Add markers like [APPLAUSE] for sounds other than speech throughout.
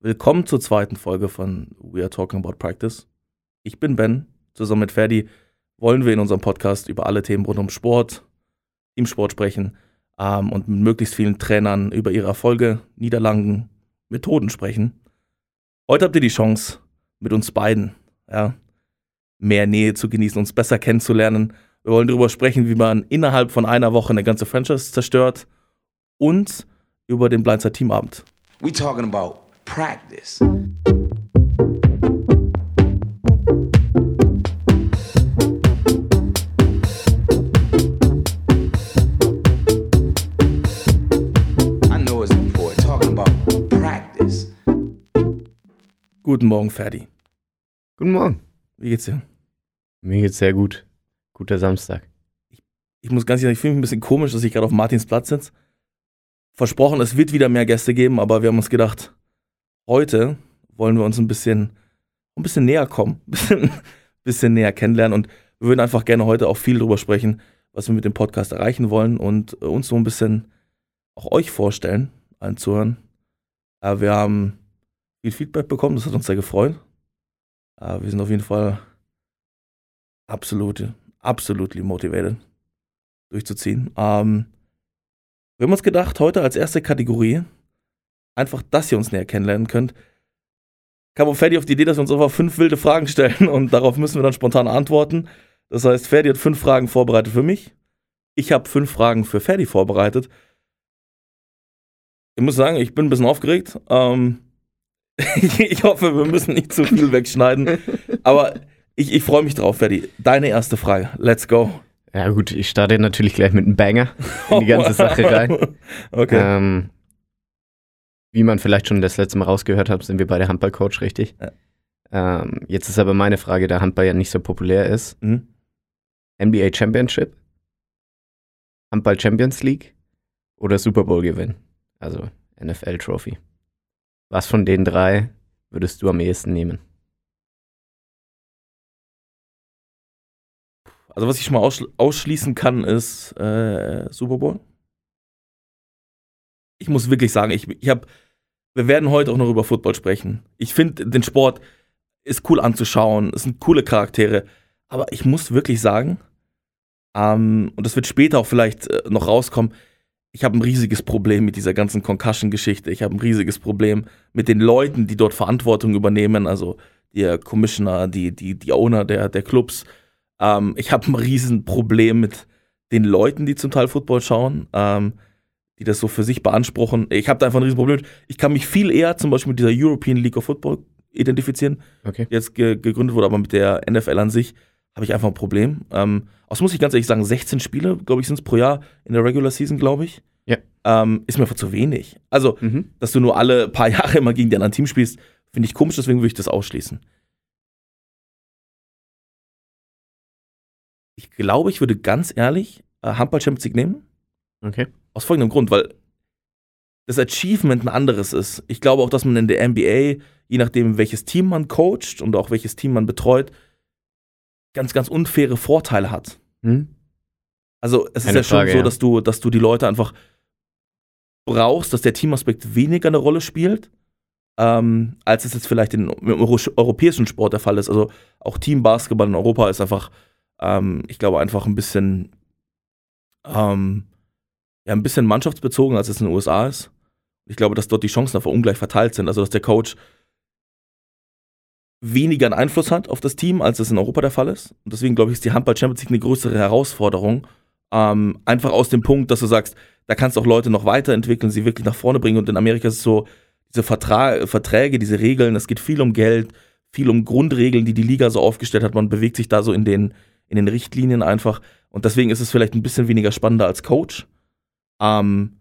Willkommen zur zweiten Folge von We Are Talking About Practice. Ich bin Ben. Zusammen mit Ferdi wollen wir in unserem Podcast über alle Themen rund um Sport, im Sport sprechen ähm, und mit möglichst vielen Trainern über ihre Erfolge, Niederlagen, Methoden sprechen. Heute habt ihr die Chance, mit uns beiden ja, mehr Nähe zu genießen, uns besser kennenzulernen. Wir wollen darüber sprechen, wie man innerhalb von einer Woche eine ganze Franchise zerstört und über den Blindside Teamabend. We talking about practice. I know it's important. Talking about practice. Guten Morgen, Ferdi. Guten Morgen. Wie geht's dir? Mir geht's sehr gut. Guter Samstag. Ich muss ganz ehrlich, ich fühle mich ein bisschen komisch, dass ich gerade auf Martins Platz sitze. Versprochen, es wird wieder mehr Gäste geben, aber wir haben uns gedacht, heute wollen wir uns ein bisschen, ein bisschen näher kommen, [LAUGHS] ein bisschen, näher kennenlernen und wir würden einfach gerne heute auch viel darüber sprechen, was wir mit dem Podcast erreichen wollen und äh, uns so ein bisschen auch euch vorstellen, allen zuhören. Äh, wir haben viel Feedback bekommen, das hat uns sehr gefreut. Äh, wir sind auf jeden Fall absolut, absolutely motivated durchzuziehen. Ähm, wir haben uns gedacht, heute als erste Kategorie, einfach, dass ihr uns näher kennenlernen könnt, kam Ferdi auf die Idee, dass wir uns einfach fünf wilde Fragen stellen [LAUGHS] und darauf müssen wir dann spontan antworten. Das heißt, Ferdi hat fünf Fragen vorbereitet für mich. Ich habe fünf Fragen für Ferdi vorbereitet. Ich muss sagen, ich bin ein bisschen aufgeregt. Ähm, [LAUGHS] ich hoffe, wir müssen nicht zu viel wegschneiden. Aber ich, ich freue mich drauf, Ferdi. Deine erste Frage. Let's go. Ja gut, ich starte natürlich gleich mit einem Banger in die ganze [LAUGHS] Sache rein. Okay. Ähm, wie man vielleicht schon das letzte Mal rausgehört hat, sind wir beide Handballcoach, richtig? Ja. Ähm, jetzt ist aber meine Frage, da Handball ja nicht so populär ist. Mhm. NBA Championship, Handball Champions League oder Super Bowl Gewinn? Also NFL Trophy. Was von den drei würdest du am ehesten nehmen? Also was ich schon mal ausschl ausschließen kann, ist äh, Super Bowl. Ich muss wirklich sagen, ich, ich habe, wir werden heute auch noch über Football sprechen. Ich finde, den Sport ist cool anzuschauen, es sind coole Charaktere, aber ich muss wirklich sagen, ähm, und das wird später auch vielleicht äh, noch rauskommen, ich habe ein riesiges Problem mit dieser ganzen Concussion-Geschichte. Ich habe ein riesiges Problem mit den Leuten, die dort Verantwortung übernehmen, also der Commissioner, die, die, die Owner der, der Clubs. Ähm, ich habe ein Riesenproblem mit den Leuten, die zum Teil Football schauen, ähm, die das so für sich beanspruchen. Ich habe da einfach ein Riesenproblem. Ich kann mich viel eher zum Beispiel mit dieser European League of Football identifizieren, Okay. die jetzt ge gegründet wurde, aber mit der NFL an sich habe ich einfach ein Problem. Ähm, außerdem muss ich ganz ehrlich sagen, 16 Spiele, glaube ich, sind es pro Jahr in der Regular Season, glaube ich. Ja. Ähm, ist mir einfach zu wenig. Also, Mhm. dass du nur alle paar [LAUGHS] Jahre immer gegen die anderen Teams spielst, finde ich komisch, deswegen würde ich das ausschließen. Ich glaube, ich würde ganz ehrlich äh, Handball Champions League nehmen. Okay. Aus folgendem Grund, weil das Achievement ein anderes ist. Ich glaube auch, dass man in der NBA, je nachdem, welches Team man coacht und auch welches Team man betreut, ganz, ganz unfaire Vorteile hat. Hm? Also es ist Keine ja schon Frage, so, ja. dass du, dass du die Leute einfach brauchst, dass der Teamaspekt weniger eine Rolle spielt, ähm, als es jetzt vielleicht in, im Euro europäischen Sport der Fall ist. Also auch Teambasketball in Europa ist einfach, ähm, ich glaube, einfach ein bisschen, ähm, ja, ein bisschen mannschaftsbezogen, als es in den USA ist. Ich glaube, dass dort die Chancen einfach ungleich verteilt sind. Also dass der Coach weniger einen Einfluss hat auf das Team, als es in Europa der Fall ist. Und deswegen glaube ich, ist die Handball Champions League eine größere Herausforderung. Ähm, einfach aus dem Punkt, dass du sagst, da kannst du auch Leute noch weiterentwickeln, sie wirklich nach vorne bringen. Und in Amerika ist es so, diese Vertra Verträge, diese Regeln, es geht viel um Geld, viel um Grundregeln, die die Liga so aufgestellt hat. Man bewegt sich da so in den, in den Richtlinien einfach. Und deswegen ist es vielleicht ein bisschen weniger spannender als Coach, ähm,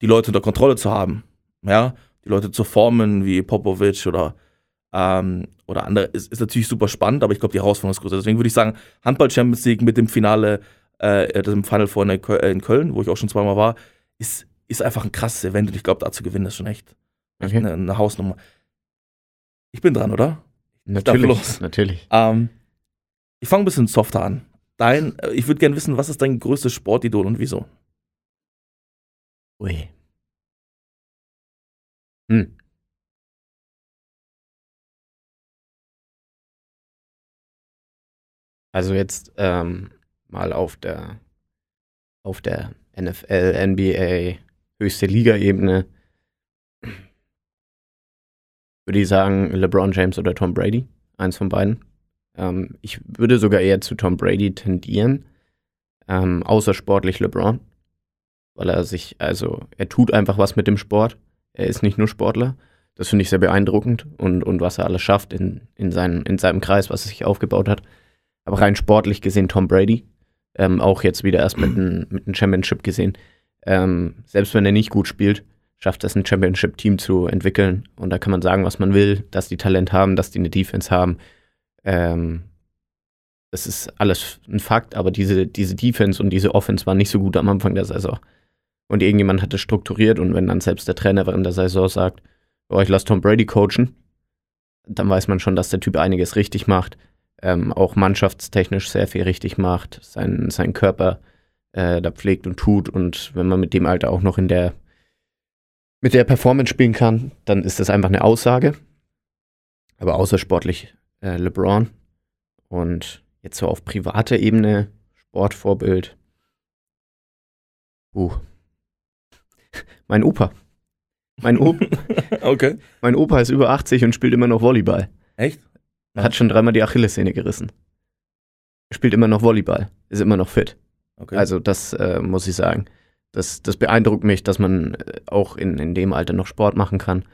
die Leute unter Kontrolle zu haben. Ja, die Leute zu formen wie Popovic oder ähm, oder andere, ist, ist natürlich super spannend, aber ich glaube, die Herausforderung ist größer. Deswegen würde ich sagen, Handball Champions League mit dem Finale, äh, dem Final Four in, äh, in Köln, wo ich auch schon zweimal war, ist, ist einfach ein krasses Event und ich glaube, da zu gewinnen ist schon echt, Okay. eine, eine Hausnummer. Ich bin dran, oder? Natürlich. los. Natürlich. Ähm, ich fange ein bisschen softer an. Dein, äh, ich würde gerne wissen, was ist dein größtes Sportidol und wieso? Ui. Hm. Also jetzt ähm, mal auf der auf der NFL, NBA, höchste Liga-Ebene, würde ich sagen, LeBron James oder Tom Brady, eins von beiden. Ähm, ich würde sogar eher zu Tom Brady tendieren, ähm, außersportlich LeBron weil er sich, also er tut einfach was mit dem Sport. Er ist nicht nur Sportler. Das finde ich sehr beeindruckend und, und was er alles schafft in, in, seinen, in seinem Kreis, was er sich aufgebaut hat. Aber rein sportlich gesehen Tom Brady, ähm, auch jetzt wieder erst mit einem mit Championship gesehen. Ähm, selbst wenn er nicht gut spielt, schafft es ein Championship-Team zu entwickeln. Und da kann man sagen, was man will, dass die Talent haben, dass die eine Defense haben. Ähm, das ist alles ein Fakt, aber diese, diese Defense und diese Offense waren nicht so gut am Anfang der Saison. Und irgendjemand hat es strukturiert und wenn dann selbst der Trainer während der Saison sagt, oh, ich lasse Tom Brady coachen, dann weiß man schon, dass der Typ einiges richtig macht, ähm, auch mannschaftstechnisch sehr viel richtig macht, seinen, seinen Körper äh, da pflegt und tut und wenn man mit dem Alter auch noch in der mit der Performance spielen kann, dann ist das einfach eine Aussage. Aber außersportlich äh, LeBron und jetzt so auf privater Ebene Sportvorbild. Uh. Mein Opa. Mein, Opa. [LAUGHS] okay. mein Opa ist über 80 und spielt immer noch Volleyball. Echt? Er hat schon dreimal die Achillessehne gerissen. Er spielt immer noch Volleyball, ist immer noch fit. Okay. Also das äh, muss ich sagen. Das, das beeindruckt mich, dass man äh, auch in, in dem Alter noch Sport machen kann.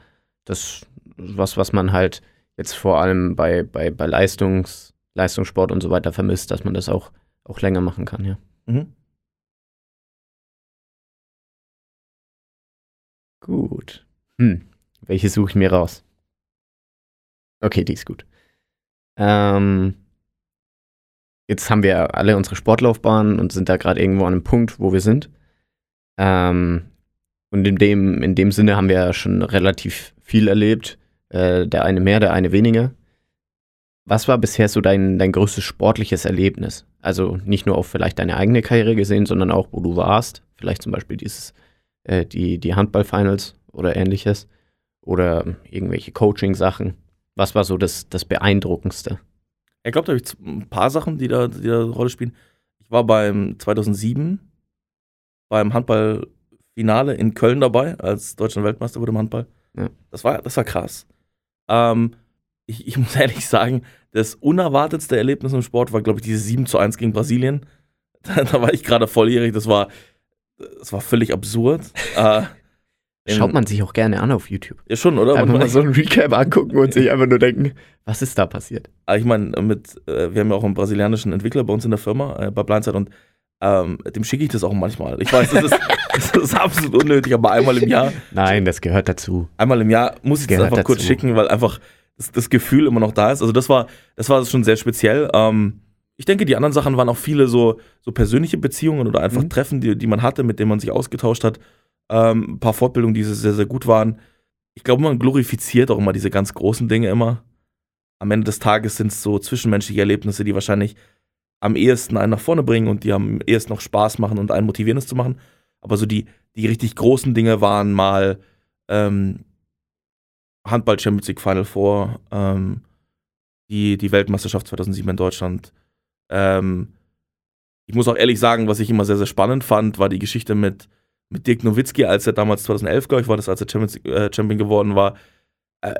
Das ist was, was man halt jetzt vor allem bei, bei, bei Leistungs, Leistungssport und so weiter vermisst, dass man das auch, auch länger machen kann, ja. mhm. Gut. Hm. Welche suche ich mir raus? Okay, die ist gut. Ähm, jetzt haben wir alle unsere Sportlaufbahnen und sind da gerade irgendwo an einem Punkt, wo wir sind. Ähm, und in dem, in dem Sinne haben wir ja schon relativ viel erlebt. Äh, der eine mehr, der eine weniger. Was war bisher so dein, dein größtes sportliches Erlebnis? Also nicht nur auf vielleicht deine eigene Karriere gesehen, sondern auch, wo du warst. Vielleicht zum Beispiel dieses, äh, die, die Handball-Finals oder ähnliches. Oder irgendwelche Coaching-Sachen. Was war so das, das Beeindruckendste? Ich glaube, da habe ich ein paar Sachen, die da, die da eine Rolle spielen. Ich war beim 2007 beim Handballfinale in Köln dabei, als Deutschland Weltmeister wurde im Handball. Ja. Das war, das war krass. Ähm, ich, ich [LAUGHS] muss ehrlich sagen, das unerwartetste Erlebnis im Sport war, glaube ich, dieses 7 zu 1 gegen Brasilien. [LAUGHS] Da, da war ich gerade volljährig, das war, das war völlig absurd. [LAUGHS] äh, Schaut man sich auch gerne an auf YouTube. Ja, schon, oder? Einfach Man- mal so ein Recap angucken und sich einfach nur denken, was ist da passiert? Aber ich meine, mit, äh, wir haben ja auch einen brasilianischen Entwickler bei uns in der Firma, äh, bei Blindside und ähm, dem schicke ich das auch manchmal. Ich weiß, das ist, [LAUGHS] das ist absolut unnötig, aber einmal im Jahr, Nein, das gehört dazu. einmal im Jahr muss ich das Gehört einfach kurz dazu. schicken, weil einfach das, das Gefühl immer noch da ist. Also das war, das war schon sehr speziell. Ähm, ich denke, die anderen Sachen waren auch viele so, so persönliche Beziehungen oder einfach Mhm. Treffen, die, die man hatte, mit denen man sich ausgetauscht hat. Ähm, ein paar Fortbildungen, die sehr, sehr gut waren. Ich glaube, man glorifiziert auch immer diese ganz großen Dinge immer. Am Ende des Tages sind es so zwischenmenschliche Erlebnisse, die wahrscheinlich am ehesten einen nach vorne bringen und die am ehesten noch Spaß machen und einen motivieren, es zu machen. Aber so die, die richtig großen Dinge waren mal ähm, Handball Champions League Final Four, ähm, die, die Weltmeisterschaft 2007 in Deutschland. Ähm, ich muss auch ehrlich sagen, was ich immer sehr, sehr spannend fand, war die Geschichte mit, mit Dirk Nowitzki, als er damals 2011, glaube ich, war das, als er Champions, äh, Champion geworden war. Äh,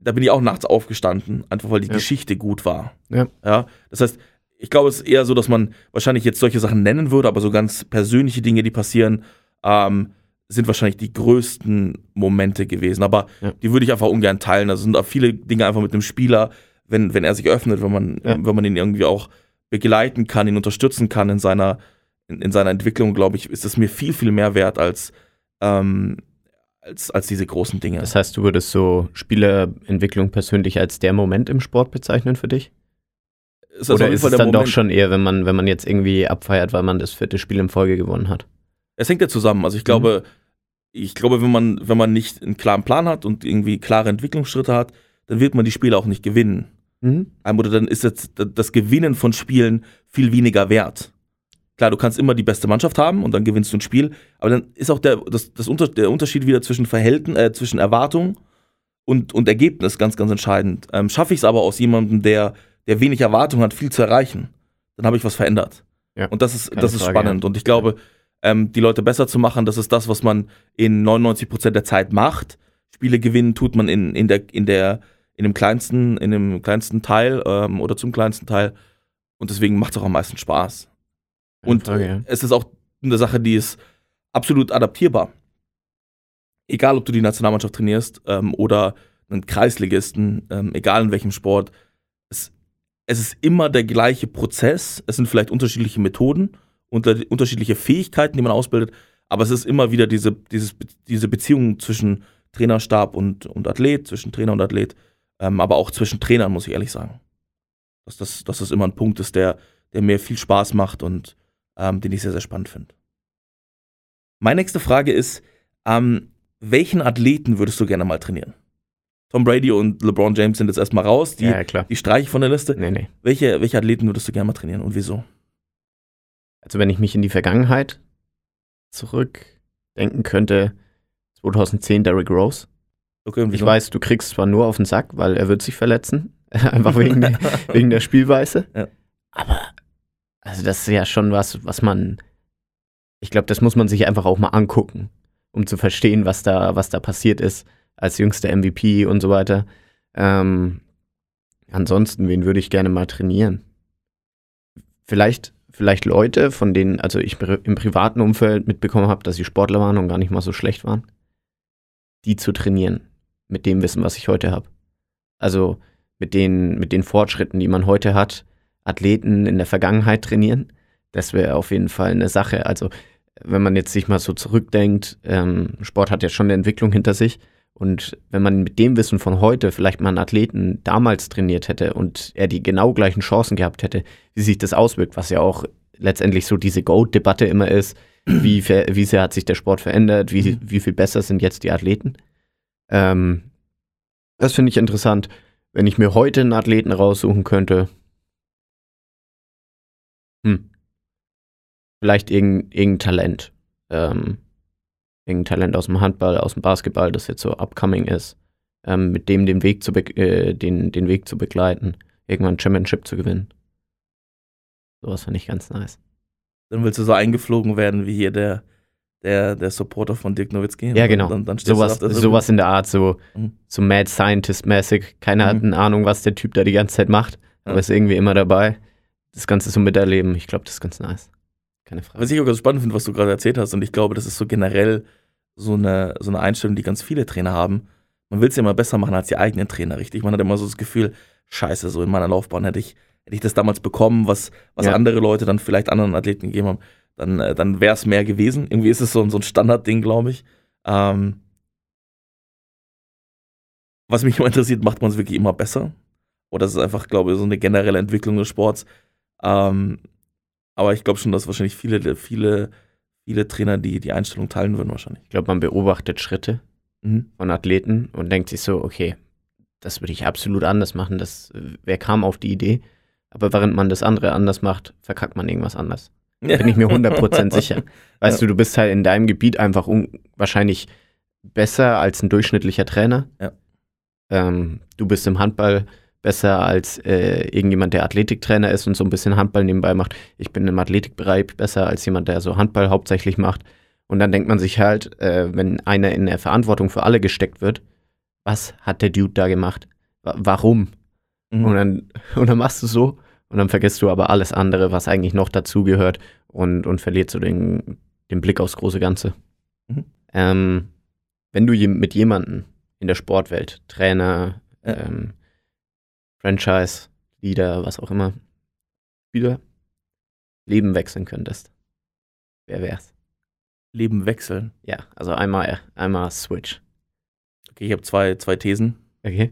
da bin ich auch nachts aufgestanden, einfach weil die Ja. Geschichte gut war. Ja. ja. Das heißt, ich glaube, es ist eher so, dass man wahrscheinlich jetzt solche Sachen nennen würde, aber so ganz persönliche Dinge, die passieren, ähm, sind wahrscheinlich die größten Momente gewesen. Aber Ja. die würde ich einfach ungern teilen. Also sind auch viele Dinge einfach mit dem Spieler, wenn, wenn er sich öffnet, wenn man, wenn man ihn irgendwie auch begleiten kann, ihn unterstützen kann in seiner, in, in seiner Entwicklung, glaube ich, ist es mir viel, viel mehr wert als, ähm, als, als diese großen Dinge. Das heißt, du würdest so Spielerentwicklung persönlich als der Moment im Sport bezeichnen für dich? ist Oder ist es dann doch Moment- schon eher, wenn man, wenn man jetzt irgendwie abfeiert, weil man das vierte Spiel in Folge gewonnen hat? Es hängt ja zusammen. Also ich glaube, ich glaube, wenn man, wenn man nicht einen klaren Plan hat und irgendwie klare Entwicklungsschritte hat, dann wird man die Spiele auch nicht gewinnen. Mhm. Oder dann ist jetzt das Gewinnen von Spielen viel weniger wert. Klar, du kannst immer die beste Mannschaft haben und dann gewinnst du ein Spiel, aber dann ist auch der, das, das Unter, der Unterschied wieder zwischen Verhältn, äh, zwischen Erwartung und, und Ergebnis ganz, ganz entscheidend. Ähm, Schaffe ich es aber aus jemandem, der, der wenig Erwartung hat, viel zu erreichen? dann habe ich was verändert. Ja, Und das ist, das ist Frage, spannend. Und ich glaube, ähm, die Leute besser zu machen, das ist das, was man in 99% der Zeit macht. Spiele gewinnen tut man in, in der, in der, in dem kleinsten, in dem kleinsten Teil ähm, oder zum kleinsten Teil. Und deswegen macht es auch am meisten Spaß. Und Frage, ja. es ist auch eine Sache, die ist absolut adaptierbar. Egal, ob du die Nationalmannschaft trainierst ähm, oder einen Kreisligisten, ähm, egal in welchem Sport, es, es ist immer der gleiche Prozess. Es sind vielleicht unterschiedliche Methoden, unter, unterschiedliche Fähigkeiten, die man ausbildet, aber es ist immer wieder diese, dieses, diese Beziehung zwischen Trainerstab und, und Athlet, zwischen Trainer und Athlet, ähm, aber auch zwischen Trainern, muss ich ehrlich sagen. Dass das, dass das immer ein Punkt ist, der, der mir viel Spaß macht und ähm, den ich sehr, sehr spannend finde. Meine nächste Frage ist, ähm, welchen Athleten würdest du gerne mal trainieren? Tom Brady und LeBron James sind jetzt erstmal raus, die, ja, ja, klar. die streiche ich von der Liste. Nee, nee. Welche, welche Athleten würdest du gerne mal trainieren und wieso? Also wenn ich mich in die Vergangenheit zurückdenken könnte, 2010 Derrick Rose. Und Ich wieso? weiß, du kriegst zwar nur auf den Sack, weil er wird sich verletzen, [LAUGHS] einfach wegen, der- [LAUGHS] wegen der Spielweise. Ja. Aber also das ist ja schon was, was man, ich glaube, das muss man sich einfach auch mal angucken, um zu verstehen, was da, was da passiert ist als jüngster MVP und so weiter. Ähm, ansonsten, wen würde ich gerne mal trainieren? Vielleicht, vielleicht Leute, von denen, also ich im privaten Umfeld mitbekommen habe, dass sie Sportler waren und gar nicht mal so schlecht waren, die zu trainieren mit dem Wissen, was ich heute habe. Also mit den, mit den Fortschritten, die man heute hat, Athleten in der Vergangenheit trainieren. Das wäre auf jeden Fall eine Sache. Also wenn man jetzt sich mal so zurückdenkt, ähm, Sport hat ja schon eine Entwicklung hinter sich. Und wenn man mit dem Wissen von heute vielleicht mal einen Athleten damals trainiert hätte und er die genau gleichen Chancen gehabt hätte, wie sich das auswirkt, was ja auch letztendlich so diese Goat-Debatte immer ist, wie, wie sehr hat sich der Sport verändert, wie, wie viel besser sind jetzt die Athleten. Ähm, das finde ich interessant. Wenn ich mir heute einen Athleten raussuchen könnte, hm, vielleicht irgendein, irgendein Talent. Ähm, irgendein Talent aus dem Handball, aus dem Basketball, das jetzt so upcoming ist, ähm, mit dem den Weg, zu äh, den, den Weg zu begleiten, irgendwann Championship zu gewinnen. Sowas finde ich ganz nice. Dann willst du so eingeflogen werden wie hier der, der, der Supporter von Dirk Nowitzki. Ja, genau. Dann, dann Sowas, sowas in der Art, so, Mhm. so Mad Scientist-mäßig. Keiner hat Mhm. eine Ahnung, was der Typ da die ganze Zeit macht, aber Ja. ist irgendwie immer dabei. Das Ganze so miterleben, ich glaube, das ist ganz nice. Keine Frage. Was ich auch ganz spannend finde, was du gerade erzählt hast, und ich glaube, das ist so generell so eine, so eine Einstellung, die ganz viele Trainer haben. Man will es ja immer besser machen als die eigenen Trainer, richtig? Man hat immer so das Gefühl, scheiße, so in meiner Laufbahn hätte ich, hätte ich das damals bekommen, was, was Ja. andere Leute dann vielleicht anderen Athleten gegeben haben, dann, äh, dann wäre es mehr gewesen. Irgendwie ist es so, ein- so ein Standardding, glaube ich. Ähm, was mich [LAUGHS] immer interessiert, macht man es wirklich immer besser? Oder ist es einfach, glaube ich, so eine generelle Entwicklung des Sports? Ähm, aber ich glaube schon, dass wahrscheinlich viele, viele, viele Trainer die, die Einstellung teilen würden, wahrscheinlich. Ich glaube, man beobachtet Schritte Mhm. von Athleten und denkt sich so, okay, das würde ich absolut anders machen. Das, wer kam auf die Idee? Aber während man das andere anders macht, verkackt man irgendwas anders. Da bin ich mir 100% sicher. [LAUGHS] Weißt Ja. du, du bist halt in deinem Gebiet einfach wahrscheinlich besser als ein durchschnittlicher Trainer. Ja. Ähm, du bist im Handball besser als äh, irgendjemand, der Athletiktrainer ist und so ein bisschen Handball nebenbei macht. Ich bin im Athletikbereich besser als jemand, der so Handball hauptsächlich macht. Und dann denkt man sich halt, äh, wenn einer in der Verantwortung für alle gesteckt wird, was hat der Dude da gemacht? Wa warum? Mhm. Und dann, [LAUGHS] und dann machst du so und dann vergisst du aber alles andere, was eigentlich noch dazugehört und, und verlierst so den, den Blick aufs große Ganze. Mhm. Ähm, wenn du je, mit jemandem in der Sportwelt, Trainer, Ja. ähm, Franchise, Leader, was auch immer, wieder Leben wechseln könntest, wer wär's? Leben wechseln. Ja, also einmal, einmal Switch. Okay, ich habe zwei, zwei Thesen. Okay.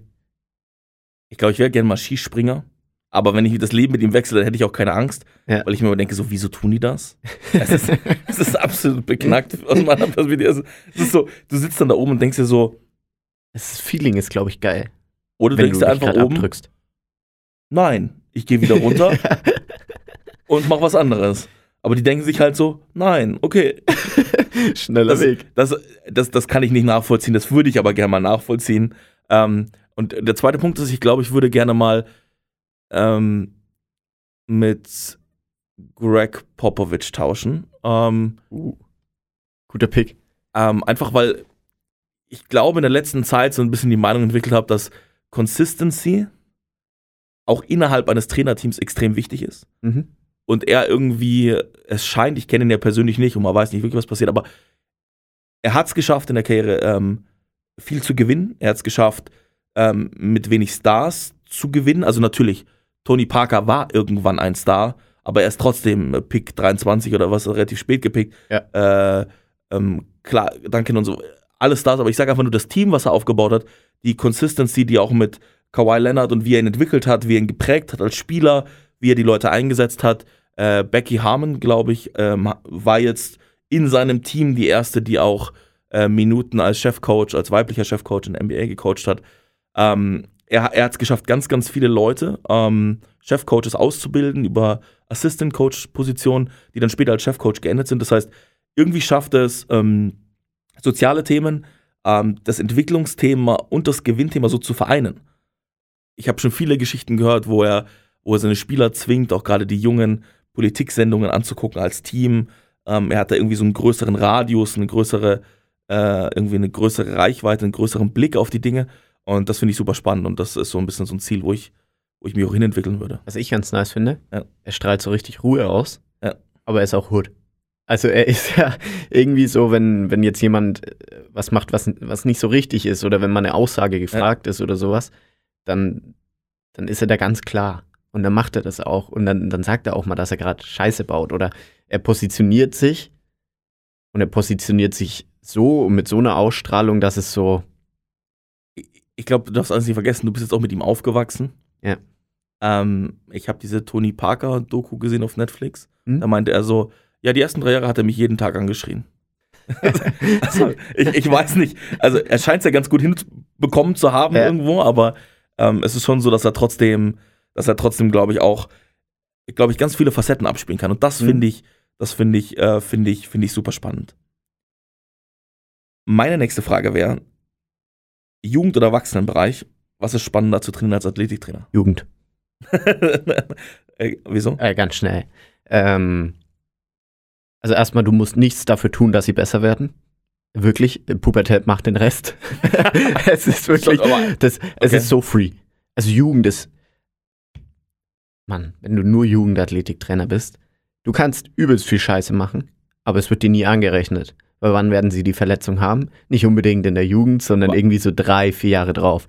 Ich glaube, ich wäre gerne mal Skispringer. Aber wenn ich das Leben mit ihm wechsle, dann hätte ich auch keine Angst. Ja. Weil ich mir immer denke, so, wieso tun die das? [LAUGHS] Es ist, es ist absolut beknackt [LAUGHS] aus meiner Perspektive. Es ist- Es ist so, du sitzt dann da oben und denkst dir so, Das Feeling ist, glaube ich, geil. oder du denkst du dir einfach oben, abdrückst. nein, ich gehe wieder runter [LAUGHS] und mach was anderes. Aber die denken sich halt so, nein, okay, Schneller das, das, das, das kann ich nicht nachvollziehen, das würde ich aber gerne mal nachvollziehen. Ähm, und der zweite Punkt ist, ich glaube, ich würde gerne mal ähm, mit Greg Popovich tauschen. Ähm, Uh. Guter Pick. ähm, einfach weil ich glaube, in der letzten Zeit so ein bisschen die Meinung entwickelt habe, dass Consistency auch innerhalb eines Trainerteams extrem wichtig ist. Mhm. Und er irgendwie, es scheint, ich kenne ihn ja persönlich nicht und man weiß nicht wirklich, was passiert, aber er hat es geschafft in der Karriere, ähm, viel zu gewinnen. Er hat es geschafft, ähm, mit wenig Stars zu gewinnen. Also natürlich, Tony Parker war irgendwann ein Star, aber er ist trotzdem äh, Pick 23 oder was, relativ spät gepickt. Äh, ähm, klar, Duncan und so, alle Stars, aber ich sage einfach nur, das Team, was er aufgebaut hat, die Consistency, die auch mit Kawhi Leonard und wie er ihn entwickelt hat, wie er ihn geprägt hat als Spieler, wie er die Leute eingesetzt hat. Äh, Becky Harmon, glaube ich, ähm, war jetzt in seinem Team die erste, die auch äh, Minuten als Chefcoach, als weiblicher Chefcoach in der NBA gecoacht hat. Ähm, er er hat es geschafft, ganz, ganz viele Leute, ähm, Chefcoaches auszubilden über Assistant-Coach-Positionen, die dann später als Chefcoach geendet sind. Das heißt, irgendwie schafft er es, ähm, soziale Themen, ähm, das Entwicklungsthema und das Gewinnthema so zu vereinen. Ich habe schon viele Geschichten gehört, wo er, wo er seine Spieler zwingt, auch gerade die jungen Politiksendungen anzugucken als Team. Ähm, er hat da irgendwie so einen größeren Radius, eine größere, äh, irgendwie eine größere Reichweite, einen größeren Blick auf die Dinge. Und das finde ich super spannend und das ist so ein bisschen so ein Ziel, wo ich, wo ich mich auch hinentwickeln würde. Was ich ganz nice finde, Ja. er strahlt so richtig Ruhe aus, Ja. aber er ist auch Hood. Also er ist ja [LAUGHS] irgendwie so, wenn, wenn jetzt jemand äh, was macht, was, was nicht so richtig ist oder wenn mal eine Aussage gefragt ist oder sowas, dann, dann ist er da ganz klar. Und dann macht er das auch. Und dann, dann sagt er auch mal, dass er gerade Scheiße baut. Oder er positioniert sich und er positioniert sich so und mit so einer Ausstrahlung, dass es so, ich glaube, du darfst alles nicht vergessen, du bist jetzt auch mit ihm aufgewachsen. Ja. Ähm, ich habe diese Tony Parker-Doku gesehen auf Netflix. Hm? Da meinte er so, ja, die ersten drei Jahre hat er mich jeden Tag angeschrien. [LAUGHS] also, ich, ich weiß nicht. Also er scheint es ja ganz gut hinbekommen zu haben Ja. irgendwo, aber ähm, es ist schon so, dass er trotzdem, dass er trotzdem, glaube ich, auch, glaube ich, ganz viele Facetten abspielen kann. Und das Mhm. finde ich, das finde ich, äh, finde ich, finde ich super spannend. Meine nächste Frage wäre: Jugend- oder Erwachsenenbereich, was ist spannender zu trainieren als Athletiktrainer? Jugend. [LAUGHS] äh, wieso? Äh, ganz schnell. Ähm, also erstmal, du musst nichts dafür tun, dass sie besser werden. Wirklich, Pubertät macht den Rest. [LAUGHS] es ist wirklich, das, es okay. ist so free. Also Jugend ist, Mann, wenn du nur Jugendathletiktrainer bist, du kannst übelst viel Scheiße machen, aber es wird dir nie angerechnet. Weil wann werden sie die Verletzung haben? Nicht unbedingt in der Jugend, sondern irgendwie so drei, vier Jahre drauf.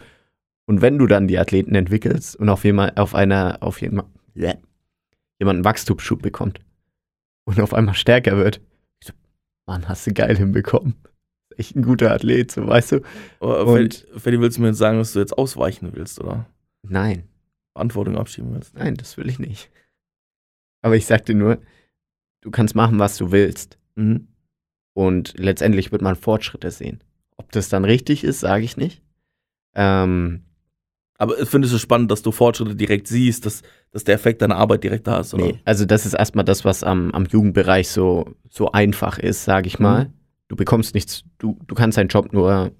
Und wenn du dann die Athleten entwickelst und auf, jemand, auf einer, auf jemand, yeah, jemanden Wachstumsschub bekommt und auf einmal stärker wird, so, Mann, hast du geil hinbekommen. Echt ein guter Athlet, so weißt du? Aber Und- Ferdi, Ferdi, willst du mir jetzt sagen, dass du jetzt ausweichen willst oder Nein, Verantwortung abschieben willst? nein, das will ich nicht. Aber ich sag dir nur, du kannst machen, was du willst. Mhm. Und letztendlich wird man Fortschritte sehen. Ob das dann richtig ist, sage ich nicht. Ähm, Aber findest du spannend, dass du Fortschritte direkt siehst, dass, dass der Effekt deiner Arbeit direkt da ist? Oder? nee, also das ist erstmal das, was am, am Jugendbereich so, so einfach ist, sage ich mal. Mhm. Du bekommst nichts, du, du kannst deinen Job nur,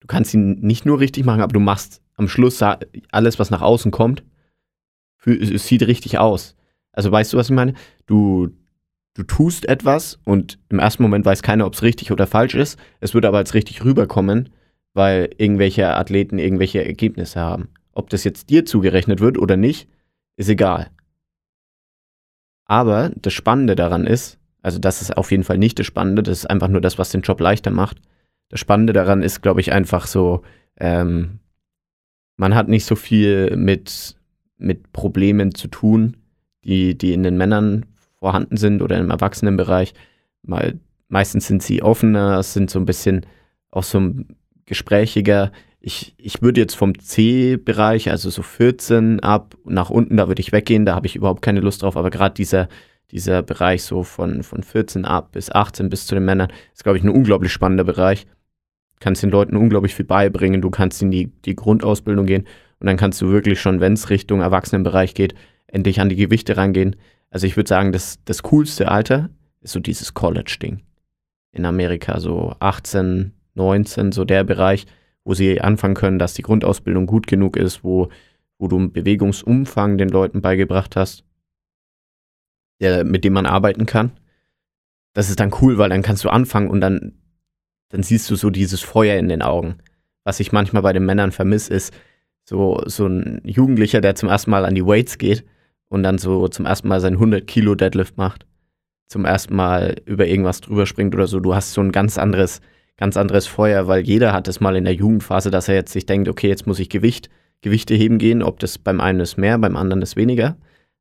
du kannst ihn nicht nur richtig machen, aber du machst am Schluss alles, was nach außen kommt, es sieht richtig aus. Also weißt du, was ich meine? Du, du tust etwas und im ersten Moment weiß keiner, ob es richtig oder falsch ist. Es wird aber als richtig rüberkommen, weil irgendwelche Athleten irgendwelche Ergebnisse haben. Ob das jetzt dir zugerechnet wird oder nicht, ist egal. Aber das Spannende daran ist, also das ist auf jeden Fall nicht das Spannende, das ist einfach nur das, was den Job leichter macht. Das Spannende daran ist, glaube ich, einfach so, ähm, man hat nicht so viel mit, mit Problemen zu tun, die, die in den Männern vorhanden sind oder im Erwachsenenbereich. Mal, meistens sind sie offener, sind so ein bisschen auch so gesprächiger. Ich, ich würde jetzt vom C-Bereich, also so 14 ab nach unten, da würde ich weggehen, da habe ich überhaupt keine Lust drauf, aber gerade dieser, dieser Bereich so von, von 14 ab bis 18 bis zu den Männern ist, glaube ich, ein unglaublich spannender Bereich. Du kannst den Leuten unglaublich viel beibringen, du kannst in die, die Grundausbildung gehen und dann kannst du wirklich schon, wenn es Richtung Erwachsenenbereich geht, endlich an die Gewichte rangehen. Also ich würde sagen, das, das coolste Alter ist so dieses College-Ding. In Amerika so 18, 19, so der Bereich, wo sie anfangen können, dass die Grundausbildung gut genug ist, wo, wo du einen Bewegungsumfang den Leuten beigebracht hast. der, mit dem man arbeiten kann. Das ist dann cool, weil dann kannst du anfangen und dann, dann siehst du so dieses Feuer in den Augen. Was ich manchmal bei den Männern vermisse, ist so, so ein Jugendlicher, der zum ersten Mal an die Weights geht und dann so zum ersten Mal sein 100 Kilo Deadlift macht. Zum ersten Mal über irgendwas drüber springt oder so. Du hast so ein ganz anderes, ganz anderes Feuer, weil jeder hat es mal in der Jugendphase, dass er jetzt sich denkt, okay, jetzt muss ich Gewicht, Gewichte heben gehen. Ob das beim einen ist mehr, beim anderen ist weniger.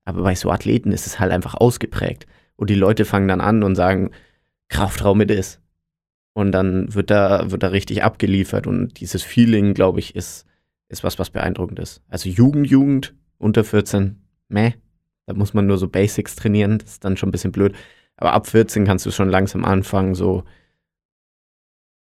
Aber bei so Athleten ist es halt einfach ausgeprägt. Und die Leute fangen dann an und sagen, Kraftraum mit ist. Und dann wird da, wird da richtig abgeliefert. Und dieses Feeling, glaube ich, ist, ist was, was beeindruckend ist. Also Jugend, Jugend, unter 14, meh. Da muss man nur so Basics trainieren. Das ist dann schon ein bisschen blöd. Aber ab 14 kannst du schon langsam anfangen, so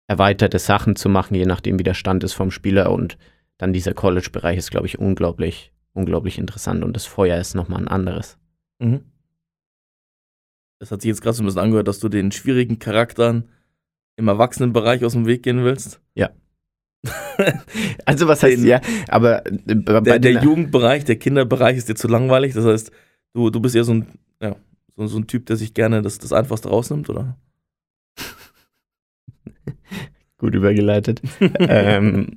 erweiterte Sachen zu machen, je nachdem, wie der Stand ist vom Spieler. Und dann dieser College-Bereich ist, glaube ich, unglaublich, unglaublich interessant. Und das Feuer ist nochmal ein anderes. Mhm. Das hat sich jetzt gerade so ein bisschen angehört, dass du den schwierigen Charakteren im Erwachsenenbereich aus dem Weg gehen willst. Ja. [LAUGHS] also was heißt Den- ja, aber äh, Der, der Jugendbereich, der Kinderbereich ist dir zu langweilig. Das heißt, du, du bist eher so ein, ja, so, so ein Typ, der sich gerne das, das Einfachste rausnimmt, oder? [LAUGHS] Gut übergeleitet. [LAUGHS] ähm,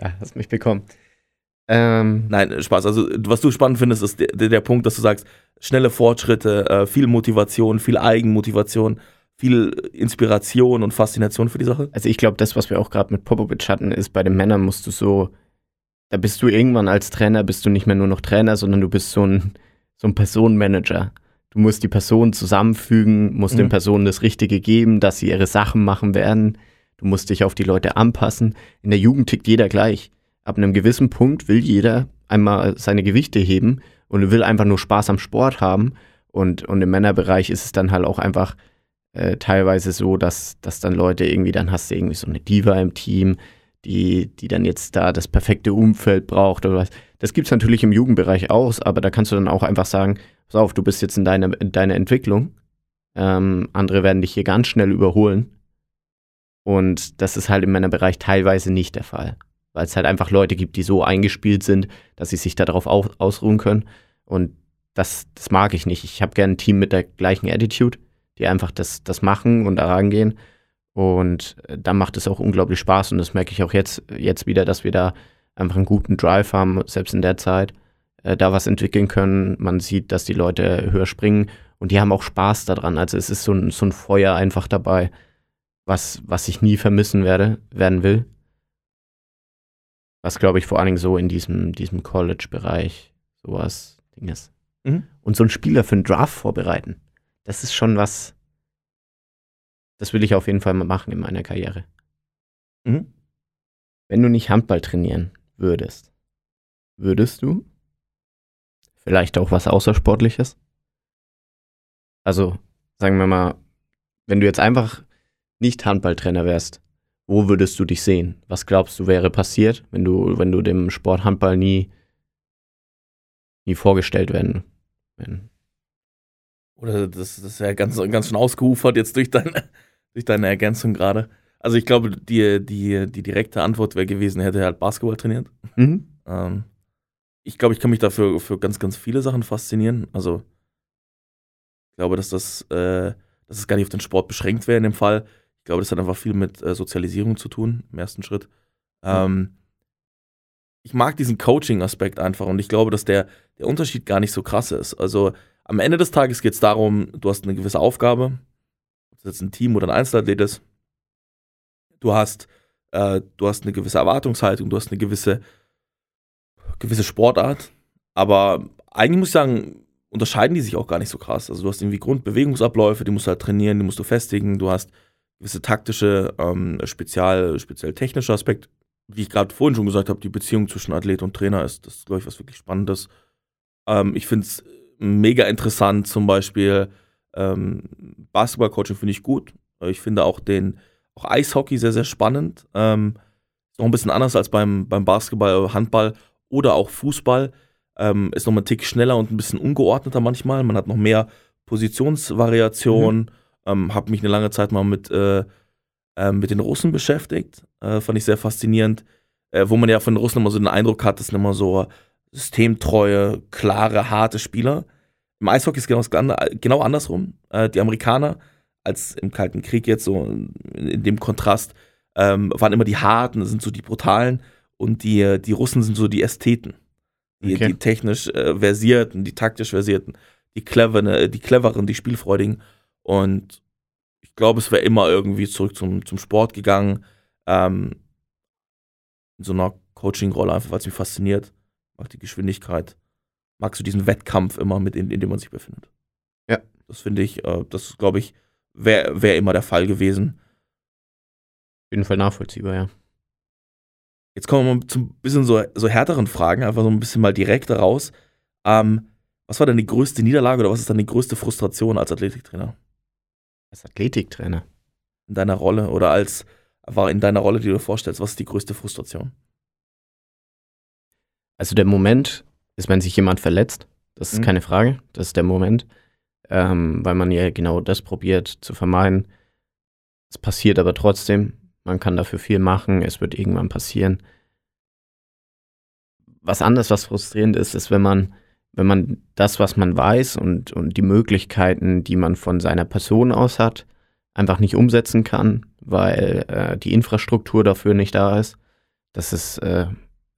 ja, hast mich bekommen. Ähm, Nein, Spaß. Also, was du spannend findest, ist der, der, der Punkt, dass du sagst, schnelle Fortschritte, äh, viel Motivation, viel Eigenmotivation, viel Inspiration und Faszination für die Sache. also ich glaube, das, was wir auch gerade mit Popovic hatten, ist, bei den Männern musst du so, da bist du irgendwann als Trainer, bist du nicht mehr nur noch Trainer, sondern du bist so ein, so ein Personenmanager. Du musst die Personen zusammenfügen, musst Mhm. den Personen das Richtige geben, dass sie ihre Sachen machen werden. Du musst dich auf die Leute anpassen. In der Jugend tickt jeder gleich. Ab einem gewissen Punkt will jeder einmal seine Gewichte heben und will einfach nur Spaß am Sport haben. Und, und im Männerbereich ist es dann halt auch einfach äh, teilweise so, dass, dass dann Leute irgendwie, dann hast du irgendwie so eine Diva im Team, die, die dann jetzt da das perfekte Umfeld braucht oder was. Das gibt es natürlich im Jugendbereich auch, aber da kannst du dann auch einfach sagen, pass auf, du bist jetzt in deiner, in deiner Entwicklung. Ähm, andere werden dich hier ganz schnell überholen. Und das ist halt im Männerbereich teilweise nicht der Fall. Weil es halt einfach Leute gibt, die so eingespielt sind, dass sie sich darauf au ausruhen können. Und das, das mag ich nicht. Ich habe gerne ein Team mit der gleichen Attitude, die einfach das, das machen und da rangehen. Und äh, dann macht es auch unglaublich Spaß. Und das merke ich auch jetzt, jetzt wieder, dass wir da einfach einen guten Drive haben, selbst in der Zeit, äh, da was entwickeln können. Man sieht, dass die Leute höher springen und die haben auch Spaß daran. Also es ist so ein, so ein Feuer einfach dabei, was, was ich nie vermissen werde, werden will. Was, glaube ich, vor allen Dingen so in diesem, diesem College-Bereich sowas Ding ist. Mhm. Und so einen Spieler für einen Draft vorbereiten, das ist schon was, das will ich auf jeden Fall mal machen in meiner Karriere. Mhm. Wenn du nicht Handball trainieren würdest, würdest du vielleicht auch was Außersportliches? Also, sagen wir mal, wenn du jetzt einfach nicht Handballtrainer wärst, wo würdest du dich sehen? Was glaubst du wäre passiert, wenn du, wenn du dem Sport Handball nie, nie vorgestellt werden? Wenn, Oder das, das ist ja ganz, ganz schön ausgeufert jetzt durch deine, durch deine Ergänzung gerade. Also ich glaube, die, die, die direkte Antwort wäre gewesen, hätte er halt Basketball trainiert. mhm. Ähm, ich glaube, ich kann mich dafür für ganz, ganz viele Sachen faszinieren. Also ich glaube, dass das, äh, dass es gar nicht auf den Sport beschränkt wäre in dem Fall. Ich glaube, das hat einfach viel mit äh, Sozialisierung zu tun, im ersten Schritt. Ähm, ich mag diesen Coaching-Aspekt einfach und ich glaube, dass der, der Unterschied gar nicht so krass ist. Also am Ende des Tages geht es darum, du hast eine gewisse Aufgabe, ob das jetzt ein Team oder ein Einzelathlet ist. Du hast, äh, du hast eine gewisse Erwartungshaltung, du hast eine gewisse, gewisse Sportart. Aber eigentlich muss ich sagen, unterscheiden die sich auch gar nicht so krass. Also du hast irgendwie Grundbewegungsabläufe, die musst du halt trainieren, die musst du festigen, du hast gewisse taktische, ähm, spezial, speziell technische Aspekte. Wie ich gerade vorhin schon gesagt habe, die Beziehung zwischen Athlet und Trainer ist, das glaube ich, was wirklich Spannendes. Ähm, ich finde es mega interessant, zum Beispiel ähm, Basketball-Coaching finde ich gut. Ich finde auch den, auch Eishockey sehr, sehr spannend. Ähm, ist noch ein bisschen anders als beim, beim Basketball, Handball oder auch Fußball. Ähm, ist noch mal ein Tick schneller und ein bisschen ungeordneter manchmal. Man hat noch mehr Positionsvariationen. Ähm, habe mich eine lange Zeit mal mit, äh, äh, mit den Russen beschäftigt. Äh, fand ich sehr faszinierend. Äh, wo man ja von den Russen immer so den Eindruck hat, das sind immer so systemtreue, klare, harte Spieler. Im Eishockey ist genau, genau andersrum. Äh, die Amerikaner, als im Kalten Krieg jetzt so in, in dem Kontrast, ähm, waren immer die Harten, sind so die Brutalen und die, die Russen sind so die Ästheten. Die, Okay. die technisch äh, Versierten, die taktisch Versierten, die cleveren, äh, die cleveren, die Spielfreudigen. Und ich glaube, es wäre immer irgendwie zurück zum, zum Sport gegangen. Ähm, in so einer Coaching-Rolle, einfach weil es mich fasziniert. Mag die Geschwindigkeit. Mag so diesen Wettkampf immer, mit in, in dem man sich befindet. Ja. Das finde ich, äh, das glaube ich, wäre wär immer der Fall gewesen. Auf jeden Fall nachvollziehbar, ja. Jetzt kommen wir mal zu ein bisschen so, so härteren Fragen, einfach so ein bisschen mal direkter raus. Ähm, was war denn die größte Niederlage oder was ist dann die größte Frustration als Athletiktrainer Als Athletiktrainer. in deiner Rolle oder als war in deiner Rolle, die du dir vorstellst, was ist die größte Frustration? Also der Moment ist, wenn sich jemand verletzt. Das ist Mhm. keine Frage. Das ist der Moment. Ähm, weil man ja genau das probiert zu vermeiden. Es passiert aber trotzdem. Man kann dafür viel machen. Es wird irgendwann passieren. Was anderes, was frustrierend ist, ist, wenn man, wenn man das, was man weiß und, und die Möglichkeiten, die man von seiner Person aus hat, einfach nicht umsetzen kann, weil äh, die Infrastruktur dafür nicht da ist. Das ist äh,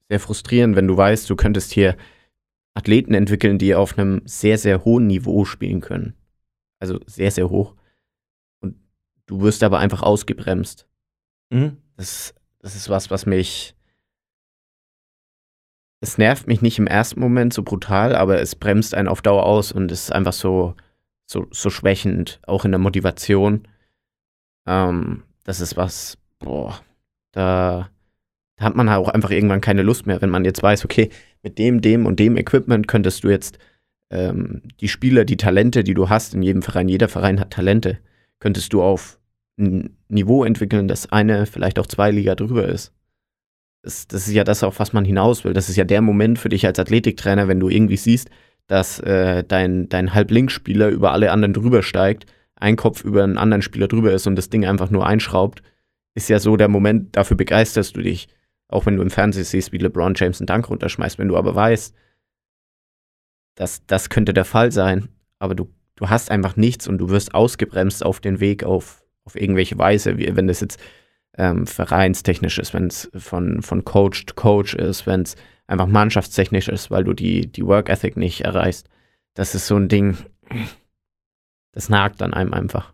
sehr frustrierend, wenn du weißt, du könntest hier Athleten entwickeln, die auf einem sehr, sehr hohen Niveau spielen können. Also sehr, sehr hoch. Und du wirst aber einfach ausgebremst. Mhm. Das, das ist was, was mich. Es nervt mich nicht im ersten Moment so brutal, aber es bremst einen auf Dauer aus und ist einfach so, so, so schwächend, auch in der Motivation. Ähm, das ist was, boah, da, da hat man auch einfach irgendwann keine Lust mehr, wenn man jetzt weiß, okay, mit dem, dem und dem Equipment könntest du jetzt ähm, die Spieler, die Talente, die du hast in jedem Verein, jeder Verein hat Talente, könntest du auf ein Niveau entwickeln, das eine, vielleicht auch zwei Liga drüber ist. Das, das ist ja das, auf was man hinaus will. Das ist ja der Moment für dich als Athletiktrainer, wenn du irgendwie siehst, dass äh, dein, dein Halblinksspieler über alle anderen drüber steigt, ein Kopf über einen anderen Spieler drüber ist und das Ding einfach nur einschraubt, ist ja so der Moment, dafür begeisterst du dich. Auch wenn du im Fernsehen siehst, wie LeBron James einen Dank runterschmeißt, wenn du aber weißt, dass das könnte der Fall sein, aber du, du hast einfach nichts und du wirst ausgebremst auf den Weg auf, auf irgendwelche Weise, wie, wenn das jetzt ähm, vereinstechnisch ist, wenn es von, von Coach to Coach ist, wenn es einfach mannschaftstechnisch ist, weil du die, die Work Ethic nicht erreichst. Das ist so ein Ding, das nagt an einem einfach,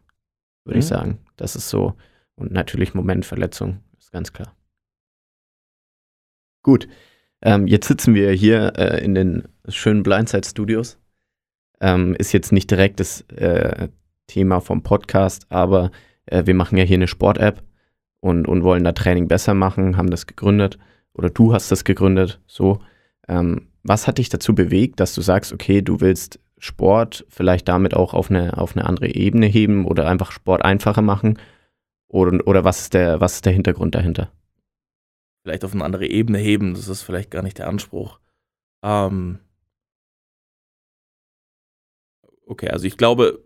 würde ich Mhm. sagen. Das ist so. Und natürlich Momentverletzung, ist ganz klar. Gut, ähm, jetzt sitzen wir hier äh, in den schönen Blindside-Studios. Ähm, ist jetzt nicht direkt das äh, Thema vom Podcast, aber äh, wir machen ja hier eine Sport-App und, und wollen da Training besser machen, haben das gegründet oder du hast das gegründet, so. Ähm, was hat dich dazu bewegt, dass du sagst, okay, du willst Sport vielleicht damit auch auf eine, auf eine andere Ebene heben oder einfach Sport einfacher machen? Oder, oder was, ist der, was ist der Hintergrund dahinter? Vielleicht auf eine andere Ebene heben, das ist vielleicht gar nicht der Anspruch. Ähm okay, also ich glaube,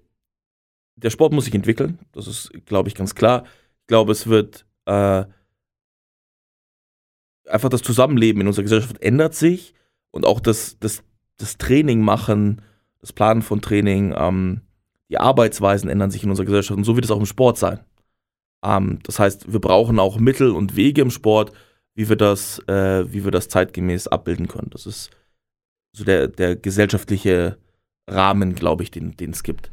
der Sport muss sich entwickeln, das ist, glaube ich, ganz klar. Ich glaube, es wird äh, einfach das Zusammenleben in unserer Gesellschaft ändert sich und auch das, das, das Training machen, das Planen von Training, ähm, die Arbeitsweisen ändern sich in unserer Gesellschaft und so wird es auch im Sport sein. Ähm, das heißt, wir brauchen auch Mittel und Wege im Sport, wie wir das, äh, wie wir das zeitgemäß abbilden können. Das ist so der, der gesellschaftliche Rahmen, glaube ich, den es gibt.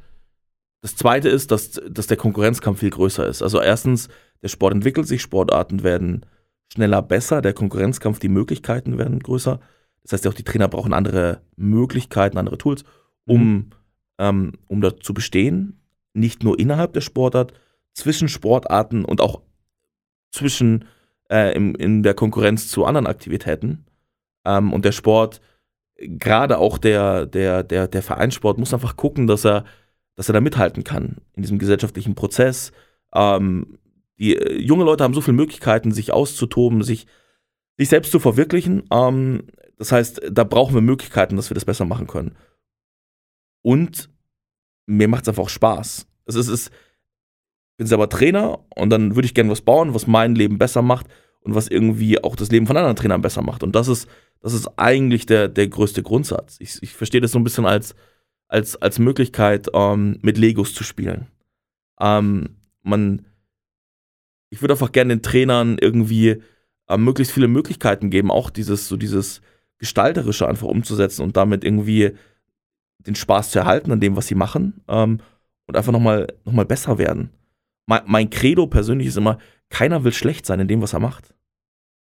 Das zweite ist, dass, dass der Konkurrenzkampf viel größer ist. Also erstens, der Sport entwickelt sich, Sportarten werden schneller besser, der Konkurrenzkampf, die Möglichkeiten werden größer. Das heißt, auch die Trainer brauchen andere Möglichkeiten, andere Tools, um, ähm, um da zu bestehen. Nicht nur innerhalb der Sportart, zwischen Sportarten und auch zwischen äh, im, in der Konkurrenz zu anderen Aktivitäten. Ähm, und der Sport, gerade auch der, der, der, der Vereinssport, muss einfach gucken, dass er, dass er da mithalten kann in diesem gesellschaftlichen Prozess. Ähm, die äh, junge Leute haben so viele Möglichkeiten, sich auszutoben, sich, sich selbst zu verwirklichen. Ähm, das heißt, da brauchen wir Möglichkeiten, dass wir das besser machen können. Und mir macht es einfach auch Spaß. Es ist, es ich bin selber Trainer und dann würde ich gerne was bauen, was mein Leben besser macht und was irgendwie auch das Leben von anderen Trainern besser macht. Und das ist, das ist eigentlich der, der größte Grundsatz. Ich, ich verstehe das so ein bisschen als, als, als Möglichkeit, ähm, mit Legos zu spielen. Ähm, man, ich würde einfach gerne den Trainern irgendwie äh, möglichst viele Möglichkeiten geben, auch dieses, so dieses Gestalterische einfach umzusetzen und damit irgendwie den Spaß zu erhalten an dem, was sie machen ähm, und einfach nochmal noch mal besser werden. Mein, mein Credo persönlich ist immer, keiner will schlecht sein in dem, was er macht.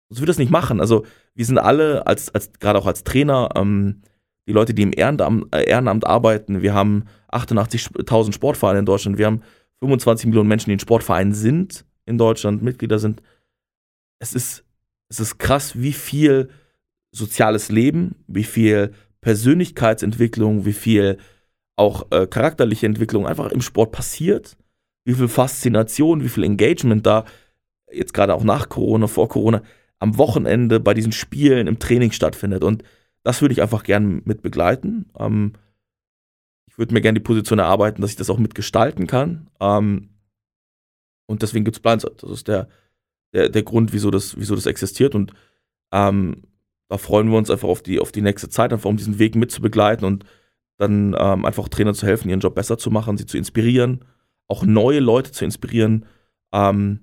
Sonst würde das nicht machen. Also wir sind alle, als, als, gerade auch als Trainer, ähm, die Leute, die im Ehrenamt, äh, Ehrenamt arbeiten, wir haben 88.000 Sportvereine in Deutschland, wir haben 25 Millionen Menschen, die in Sportvereinen sind in Deutschland, Mitglieder sind. Es ist, es ist krass, wie viel soziales Leben, wie viel Persönlichkeitsentwicklung, wie viel auch äh, charakterliche Entwicklung einfach im Sport passiert, wie viel Faszination, wie viel Engagement da jetzt gerade auch nach Corona, vor Corona, am Wochenende bei diesen Spielen im Training stattfindet. Und das würde ich einfach gern mit begleiten. Ähm, ich würde mir gerne die Position erarbeiten, dass ich das auch mitgestalten kann. Ähm, und deswegen gibt es Blindside. Das ist der, der, der Grund, wieso das, wieso das existiert. Und ähm, da freuen wir uns einfach auf die, auf die nächste Zeit, einfach um diesen Weg mitzubegleiten und dann ähm, einfach Trainern zu helfen, ihren Job besser zu machen, sie zu inspirieren, auch neue Leute zu inspirieren. Ähm,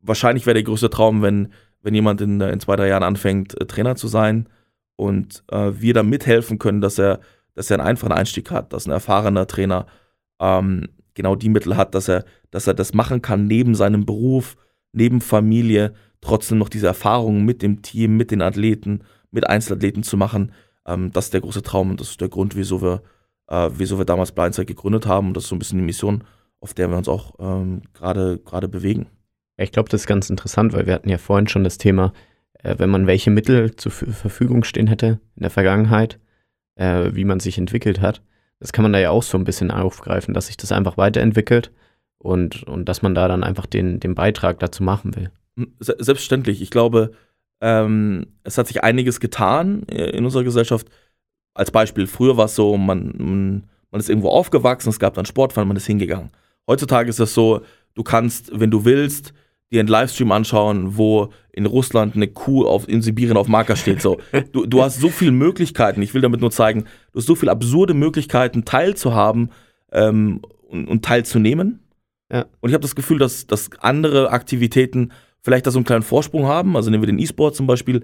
wahrscheinlich wäre der größte Traum, wenn, wenn jemand in, in zwei, drei Jahren anfängt, äh, Trainer zu sein und äh, wir da mithelfen können, dass er, dass er einen einfachen Einstieg hat, dass ein erfahrener Trainer ähm, genau die Mittel hat, dass er, dass er das machen kann neben seinem Beruf, neben Familie, trotzdem noch diese Erfahrungen mit dem Team, mit den Athleten, mit Einzelathleten zu machen. Ähm, das ist der große Traum und das ist der Grund, wieso wir, äh, wieso wir damals Blindside gegründet haben und das ist so ein bisschen die Mission, auf der wir uns auch ähm, gerade bewegen. Ich glaube, das ist ganz interessant, weil wir hatten ja vorhin schon das Thema, äh, wenn man welche Mittel zur Verfügung stehen hätte in der Vergangenheit, äh, wie man sich entwickelt hat. Das kann man da ja auch so ein bisschen aufgreifen, dass sich das einfach weiterentwickelt und, und dass man da dann einfach den, den Beitrag dazu machen will. Selbstverständlich. Ich glaube, ähm, es hat sich einiges getan äh, in unserer Gesellschaft. Als Beispiel, früher war es so, man, man ist irgendwo aufgewachsen, es gab dann Sportverein, man ist hingegangen. Heutzutage ist es so, du kannst, wenn du willst, dir einen Livestream anschauen, wo in Russland eine Kuh auf, in Sibirien auf Marker steht. So. [LAUGHS] Du, du hast so viele Möglichkeiten. Ich will damit nur zeigen, du hast so viele absurde Möglichkeiten, teilzuhaben ähm, und, und teilzunehmen. Ja. Und ich habe das Gefühl, dass, dass andere Aktivitäten vielleicht da so einen kleinen Vorsprung haben. Also nehmen wir den E-Sport zum Beispiel.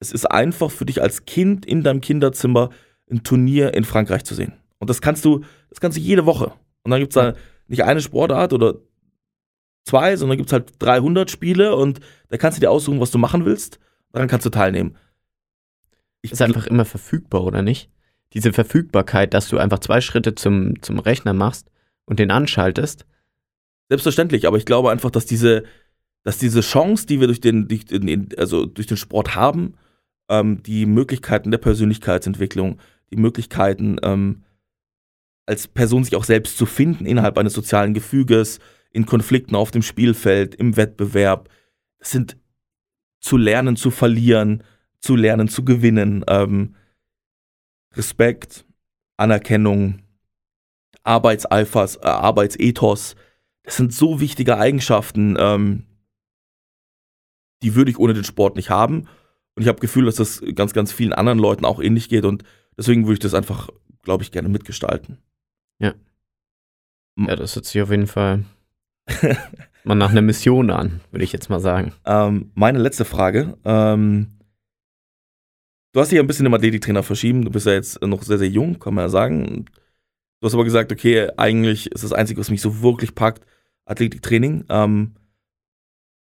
Es ist einfach für dich als Kind in deinem Kinderzimmer ein Turnier in Frankreich zu sehen. Und das kannst du, das kannst du jede Woche. Und dann gibt es da nicht eine Sportart oder zwei, sondern gibt es halt 300 Spiele und da kannst du dir aussuchen, was du machen willst. Daran kannst du teilnehmen. Ich ist einfach immer verfügbar, oder nicht? Diese Verfügbarkeit, dass du einfach zwei Schritte zum, zum Rechner machst und den anschaltest. Selbstverständlich, aber ich glaube einfach, dass diese, dass diese Chance, die wir durch den, durch den, also durch den Sport haben, ähm, die Möglichkeiten der Persönlichkeitsentwicklung, die Möglichkeiten, ähm, als Person sich auch selbst zu finden innerhalb eines sozialen Gefüges, in Konflikten auf dem Spielfeld, im Wettbewerb. Das sind zu lernen, zu verlieren, zu lernen, zu gewinnen. Ähm, Respekt, Anerkennung, Arbeitseifers, äh, Arbeitsethos. Das sind so wichtige Eigenschaften, ähm, die würde ich ohne den Sport nicht haben. Und ich habe Gefühl, dass das ganz, ganz vielen anderen Leuten auch ähnlich geht. Und deswegen würde ich das einfach, glaube ich, gerne mitgestalten. Ja. Ja, das hört sich auf jeden Fall [LAUGHS] mal nach einer Mission an, würde ich jetzt mal sagen. Ähm, meine letzte Frage. Ähm, du hast dich ja ein bisschen im Athletiktrainer verschieben. Du bist ja jetzt noch sehr, sehr jung, kann man ja sagen. Du hast aber gesagt, okay, eigentlich ist das Einzige, was mich so wirklich packt, Athletiktraining. Ähm,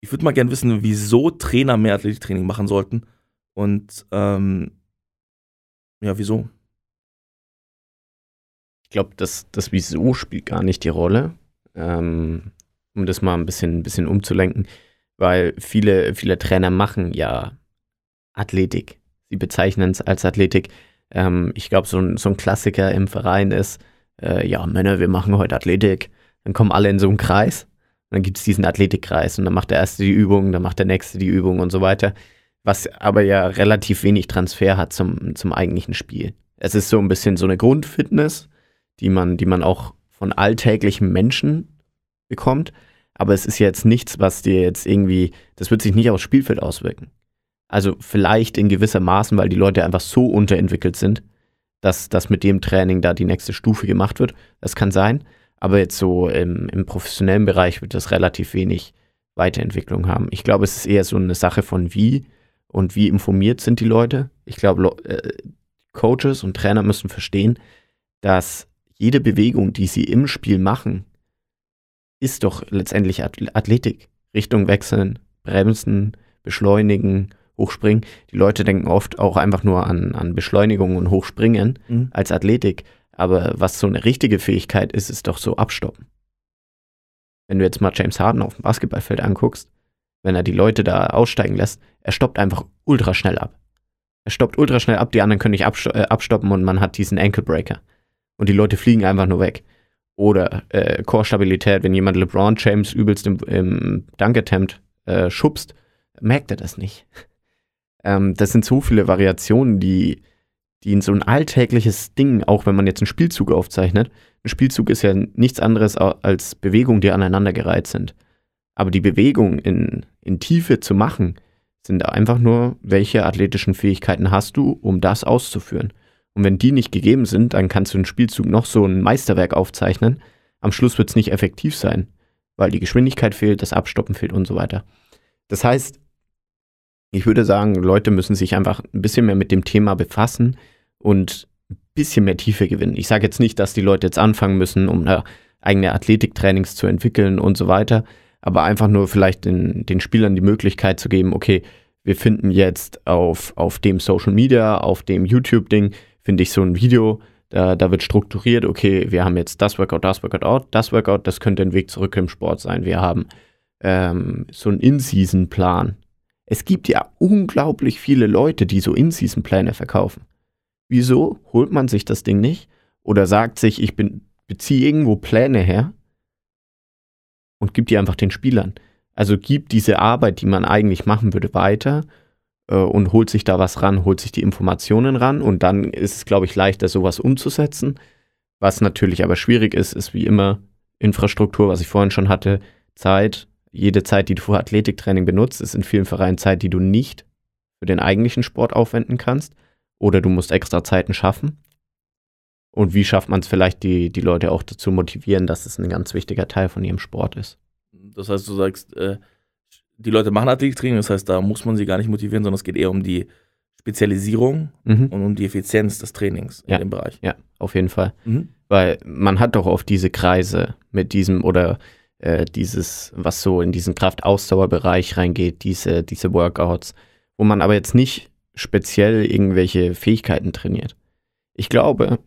ich würde mal gerne wissen, wieso Trainer mehr Athletiktraining machen sollten. Und ähm, ja, wieso? Ich glaube, das, das Wieso spielt gar nicht die Rolle. Ähm, um das mal ein bisschen, ein bisschen umzulenken, weil viele, viele Trainer machen ja Athletik. Sie bezeichnen es als Athletik. Ähm, ich glaube, so ein, so ein Klassiker im Verein ist, äh, ja, Männer, wir machen heute Athletik. Dann kommen alle in so einen Kreis. Dann gibt es diesen Athletikkreis und dann macht der erste die Übung, dann macht der nächste die Übung und so weiter. Was aber ja relativ wenig Transfer hat zum, zum eigentlichen Spiel. Es ist so ein bisschen so eine Grundfitness, die man, die man auch von alltäglichen Menschen bekommt. Aber es ist jetzt nichts, was dir jetzt irgendwie, das wird sich nicht aufs Spielfeld auswirken. Also vielleicht in gewisser Maßen, weil die Leute einfach so unterentwickelt sind, dass, dass mit dem Training da die nächste Stufe gemacht wird. Das kann sein. Aber jetzt so im, im professionellen Bereich wird das relativ wenig Weiterentwicklung haben. Ich glaube, es ist eher so eine Sache von wie und wie informiert sind die Leute. Ich glaube, äh, Coaches und Trainer müssen verstehen, dass jede Bewegung, die sie im Spiel machen, ist doch letztendlich Athletik. Richtung wechseln, bremsen, beschleunigen, hochspringen. Die Leute denken oft auch einfach nur an, an Beschleunigung und Hochspringen mhm. als Athletik. Aber was so eine richtige Fähigkeit ist, ist doch so abstoppen. Wenn du jetzt mal James Harden auf dem Basketballfeld anguckst, wenn er die Leute da aussteigen lässt, er stoppt einfach ultra schnell ab. Er stoppt ultra schnell ab, die anderen können nicht äh, abstoppen und man hat diesen Ankle Breaker. Und die Leute fliegen einfach nur weg. Oder äh, Core-Stabilität, wenn jemand LeBron James übelst im, im Dunk-Attempt äh, schubst, merkt er das nicht. ähm, das sind so viele Variationen, die, die in so ein alltägliches Ding, auch wenn man jetzt einen Spielzug aufzeichnet, ein Spielzug ist ja nichts anderes als Bewegungen, die aneinandergereiht sind. Aber die Bewegung in, in Tiefe zu machen, sind einfach nur, welche athletischen Fähigkeiten hast du, um das auszuführen. Und wenn die nicht gegeben sind, dann kannst du einen Spielzug noch so ein Meisterwerk aufzeichnen. Am Schluss wird es nicht effektiv sein, weil die Geschwindigkeit fehlt, das Abstoppen fehlt und so weiter. Das heißt, ich würde sagen, Leute müssen sich einfach ein bisschen mehr mit dem Thema befassen und ein bisschen mehr Tiefe gewinnen. Ich sage jetzt nicht, dass die Leute jetzt anfangen müssen, um eigene Athletiktrainings zu entwickeln und so weiter, aber einfach nur vielleicht den, den Spielern die Möglichkeit zu geben, okay, wir finden jetzt auf, auf dem Social Media, auf dem YouTube-Ding, finde ich so ein Video, da, da wird strukturiert, okay, wir haben jetzt das Workout, das Workout, das Workout, das könnte ein Weg zurück im Sport sein. Wir haben ähm, so einen In-Season-Plan. Es gibt ja unglaublich viele Leute, die so In-Season-Pläne verkaufen. Wieso holt man sich das Ding nicht? Oder sagt sich, ich bin, beziehe irgendwo Pläne her und gibt die einfach den Spielern. Also gibt diese Arbeit, die man eigentlich machen würde, weiter und holt sich da was ran, holt sich die Informationen ran und dann ist es, glaube ich, leichter, sowas umzusetzen. Was natürlich aber schwierig ist, ist wie immer Infrastruktur, was ich vorhin schon hatte, Zeit. Jede Zeit, die du für Athletiktraining benutzt, ist in vielen Vereinen Zeit, die du nicht für den eigentlichen Sport aufwenden kannst. Oder du musst extra Zeiten schaffen. Und wie schafft man es vielleicht, die, die Leute auch dazu motivieren, dass es ein ganz wichtiger Teil von ihrem Sport ist? Das heißt, du sagst, äh, die Leute machen Athletiktraining, das heißt, da muss man sie gar nicht motivieren, sondern es geht eher um die Spezialisierung mhm. und um die Effizienz des Trainings ja. in dem Bereich. Ja, auf jeden Fall. Mhm. Weil man hat doch oft diese Kreise mit diesem oder äh, dieses, was so in diesen Kraftausdauerbereich reingeht, diese, diese Workouts, wo man aber jetzt nicht speziell irgendwelche Fähigkeiten trainiert. Ich glaube,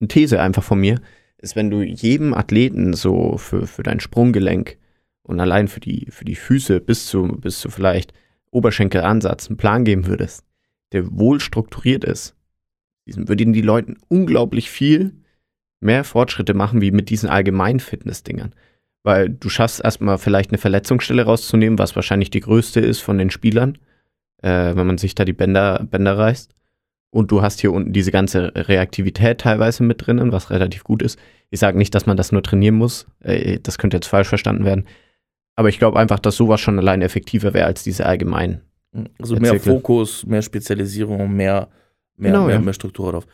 eine These einfach von mir, ist, wenn du jedem Athleten so für, für dein Sprunggelenk und allein für die, für die Füße bis zu, bis zu vielleicht Oberschenkelansatz einen Plan geben würdest, der wohl strukturiert ist, würden die Leuten unglaublich viel mehr Fortschritte machen wie mit diesen allgemeinen Fitness-Dingern. Weil du schaffst erstmal vielleicht eine Verletzungsstelle rauszunehmen, was wahrscheinlich die größte ist von den Spielern, äh, wenn man sich da die Bänder, Bänder reißt. Und du hast hier unten diese ganze Reaktivität teilweise mit drinnen, was relativ gut ist. Ich sage nicht, dass man das nur trainieren muss. Äh, das könnte jetzt falsch verstanden werden. Aber ich glaube einfach, dass sowas schon allein effektiver wäre als diese allgemeinen. Also mehr Erzähle. Fokus, mehr Spezialisierung, mehr, mehr, genau, mehr, ja. mehr Struktur drauf.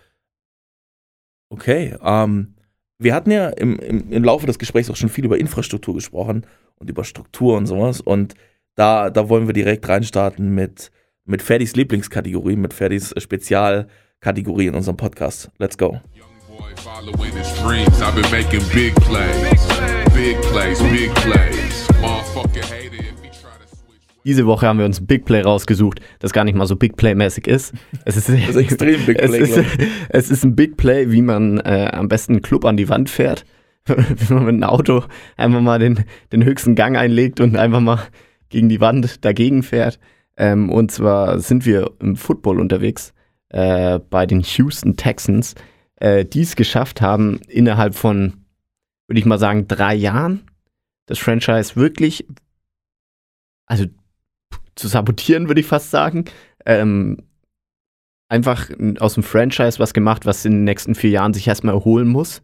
Okay, ähm, wir hatten ja im, im, im Laufe des Gesprächs auch schon viel über Infrastruktur gesprochen und über Struktur und sowas. Und da, da wollen wir direkt reinstarten mit mit Ferdis Lieblingskategorie, mit Ferdis Spezialkategorie in unserem Podcast. Let's go. Diese Woche haben wir uns ein Big Play rausgesucht, das gar nicht mal so Big Play-mäßig ist. Es ist, das ist extrem Big [LAUGHS] Play. Es ist, [LAUGHS] es ist ein Big Play, wie man äh, am besten einen Club an die Wand fährt. [LAUGHS] wie man mit einem Auto einfach mal den, den höchsten Gang einlegt und einfach mal gegen die Wand dagegen fährt. Ähm, und zwar sind wir im Football unterwegs äh, bei den Houston Texans, äh, die es geschafft haben, innerhalb von, würde ich mal sagen, drei Jahren das Franchise wirklich, also zu sabotieren, würde ich fast sagen. Ähm, einfach aus dem Franchise was gemacht, was in den nächsten vier Jahren sich erstmal erholen muss.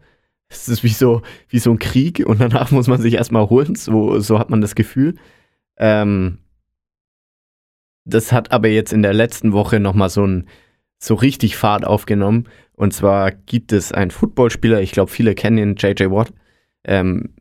Es ist wie so, wie so ein Krieg und danach muss man sich erstmal erholen. So, so hat man das Gefühl. Ähm, das hat aber jetzt in der letzten Woche nochmal so ein, so richtig Fahrt aufgenommen. Und zwar gibt es einen Footballspieler, ich glaube, viele kennen ihn, JJ Watt. Ähm,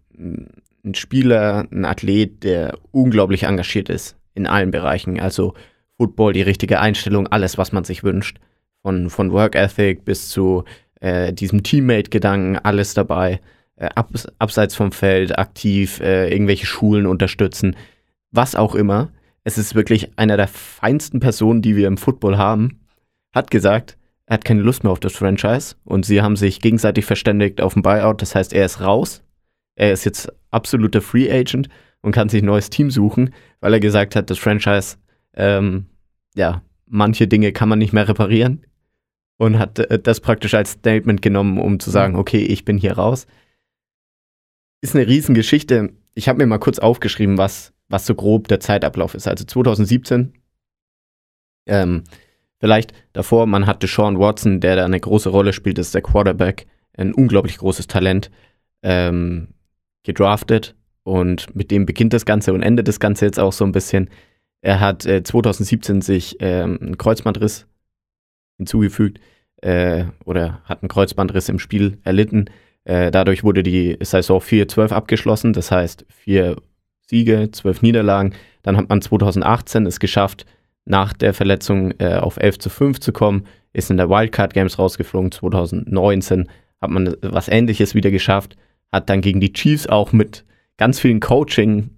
ein Spieler, ein Athlet, der unglaublich engagiert ist in allen Bereichen. Also Football, die richtige Einstellung, alles, was man sich wünscht. Von, von Work Ethic bis zu äh, diesem Teammate-Gedanken, alles dabei. Äh, abs abseits vom Feld, aktiv, äh, irgendwelche Schulen unterstützen, was auch immer. Es ist wirklich einer der feinsten Personen, die wir im Football haben. Hat gesagt, er hat keine Lust mehr auf das Franchise und sie haben sich gegenseitig verständigt auf ein Buyout. Das heißt, er ist raus. Er ist jetzt absoluter Free Agent und kann sich ein neues Team suchen, weil er gesagt hat, das Franchise ähm, ja, manche Dinge kann man nicht mehr reparieren und hat äh, das praktisch als Statement genommen, um zu sagen, mhm. okay, ich bin hier raus. Ist eine Riesengeschichte. Ich habe mir mal kurz aufgeschrieben, was, was so grob der Zeitablauf ist. Also 2017, ähm, vielleicht davor, man hatte Sean Watson, der da eine große Rolle spielt, das ist der Quarterback, ein unglaublich großes Talent, ähm, gedraftet und mit dem beginnt das Ganze und endet das Ganze jetzt auch so ein bisschen. Er hat äh, 2017 sich ähm, einen Kreuzbandriss hinzugefügt äh, oder hat einen Kreuzbandriss im Spiel erlitten. Äh, dadurch wurde die Saison 4-12 abgeschlossen, das heißt vier Siege, zwölf Niederlagen. Dann hat man 2018 es geschafft, nach der Verletzung äh, auf 11 zu 5 zu kommen, ist in der Wildcard Games rausgeflogen. 2019 hat man was Ähnliches wieder geschafft, hat dann gegen die Chiefs auch mit ganz vielen Coaching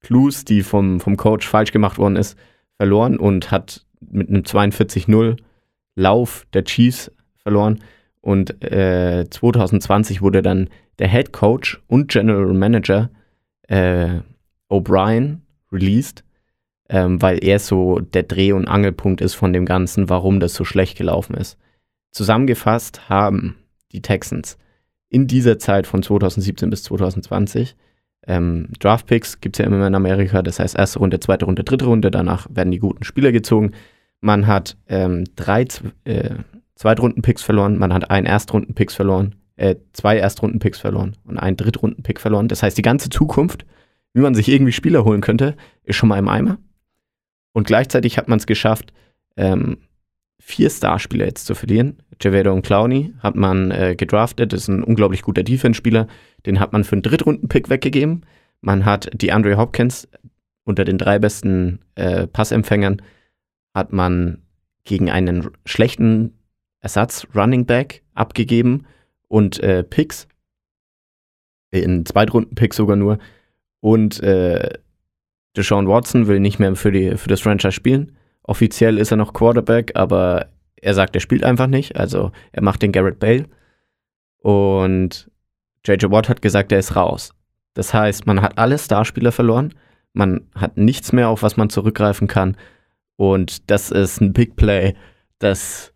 Clues, die vom, vom Coach falsch gemacht worden ist, verloren und hat mit einem 42-0 Lauf der Chiefs verloren. Und äh, 2020 wurde dann der Head Coach und General Manager äh, O'Brien released, ähm, weil er so der Dreh- und Angelpunkt ist von dem Ganzen, warum das so schlecht gelaufen ist. Zusammengefasst haben die Texans in dieser Zeit von 2017 bis 2020 ähm, Draftpicks gibt es ja immer in Amerika, das heißt erste Runde, zweite Runde, dritte Runde, danach werden die guten Spieler gezogen. Man hat ähm, drei äh, Zweitrunden-Picks verloren, man hat einen Erstrunden-Picks verloren, äh, zwei Erstrunden-Picks verloren und einen Drittrunden-Pick verloren. Das heißt, die ganze Zukunft, wie man sich irgendwie Spieler holen könnte, ist schon mal im Eimer. Und gleichzeitig hat man es geschafft, ähm, vier Starspieler jetzt zu verlieren. Javedo und Clowney hat man äh, gedraftet, ist ein unglaublich guter Defense-Spieler. Den hat man für einen Drittrunden-Pick weggegeben. Man hat die Andre Hopkins unter den drei besten äh, Passempfängern hat man gegen einen schlechten Ersatz Running Back abgegeben und äh, Picks. In Zweitrunden-Picks sogar nur. Und äh, Deshaun Watson will nicht mehr für, die, für das Franchise spielen. Offiziell ist er noch Quarterback, aber er sagt, er spielt einfach nicht. Also er macht den Garrett Bale. Und JJ Watt hat gesagt, er ist raus. Das heißt, man hat alle Starspieler verloren. Man hat nichts mehr, auf was man zurückgreifen kann. Und das ist ein Big Play. Das,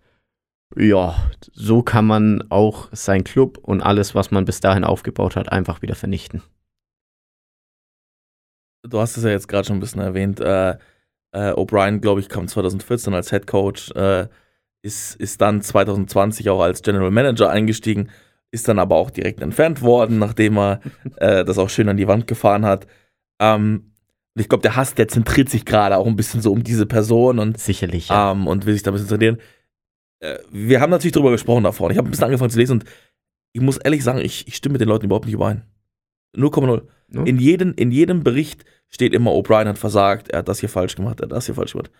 ja, so kann man auch sein Club und alles, was man bis dahin aufgebaut hat, einfach wieder vernichten. Du hast es ja jetzt gerade schon ein bisschen erwähnt. Äh, äh, O'Brien, glaube ich, kam 2014 als Head Coach, äh, ist, ist dann 2020 auch als General Manager eingestiegen, ist dann aber auch direkt entfernt worden, nachdem er äh, das auch schön an die Wand gefahren hat. Ähm, ich glaube, der Hass, der zentriert sich gerade auch ein bisschen so um diese Person und sicherlich ja. ähm, und will sich da ein bisschen zentrieren. Äh, wir haben natürlich darüber gesprochen davor. Ich habe ein bisschen angefangen zu lesen und ich muss ehrlich sagen, ich, ich stimme mit den Leuten überhaupt nicht überein. 0,0. No? In, jedem, in jedem Bericht steht immer, O'Brien hat versagt, er hat das hier falsch gemacht, er hat das hier falsch gemacht.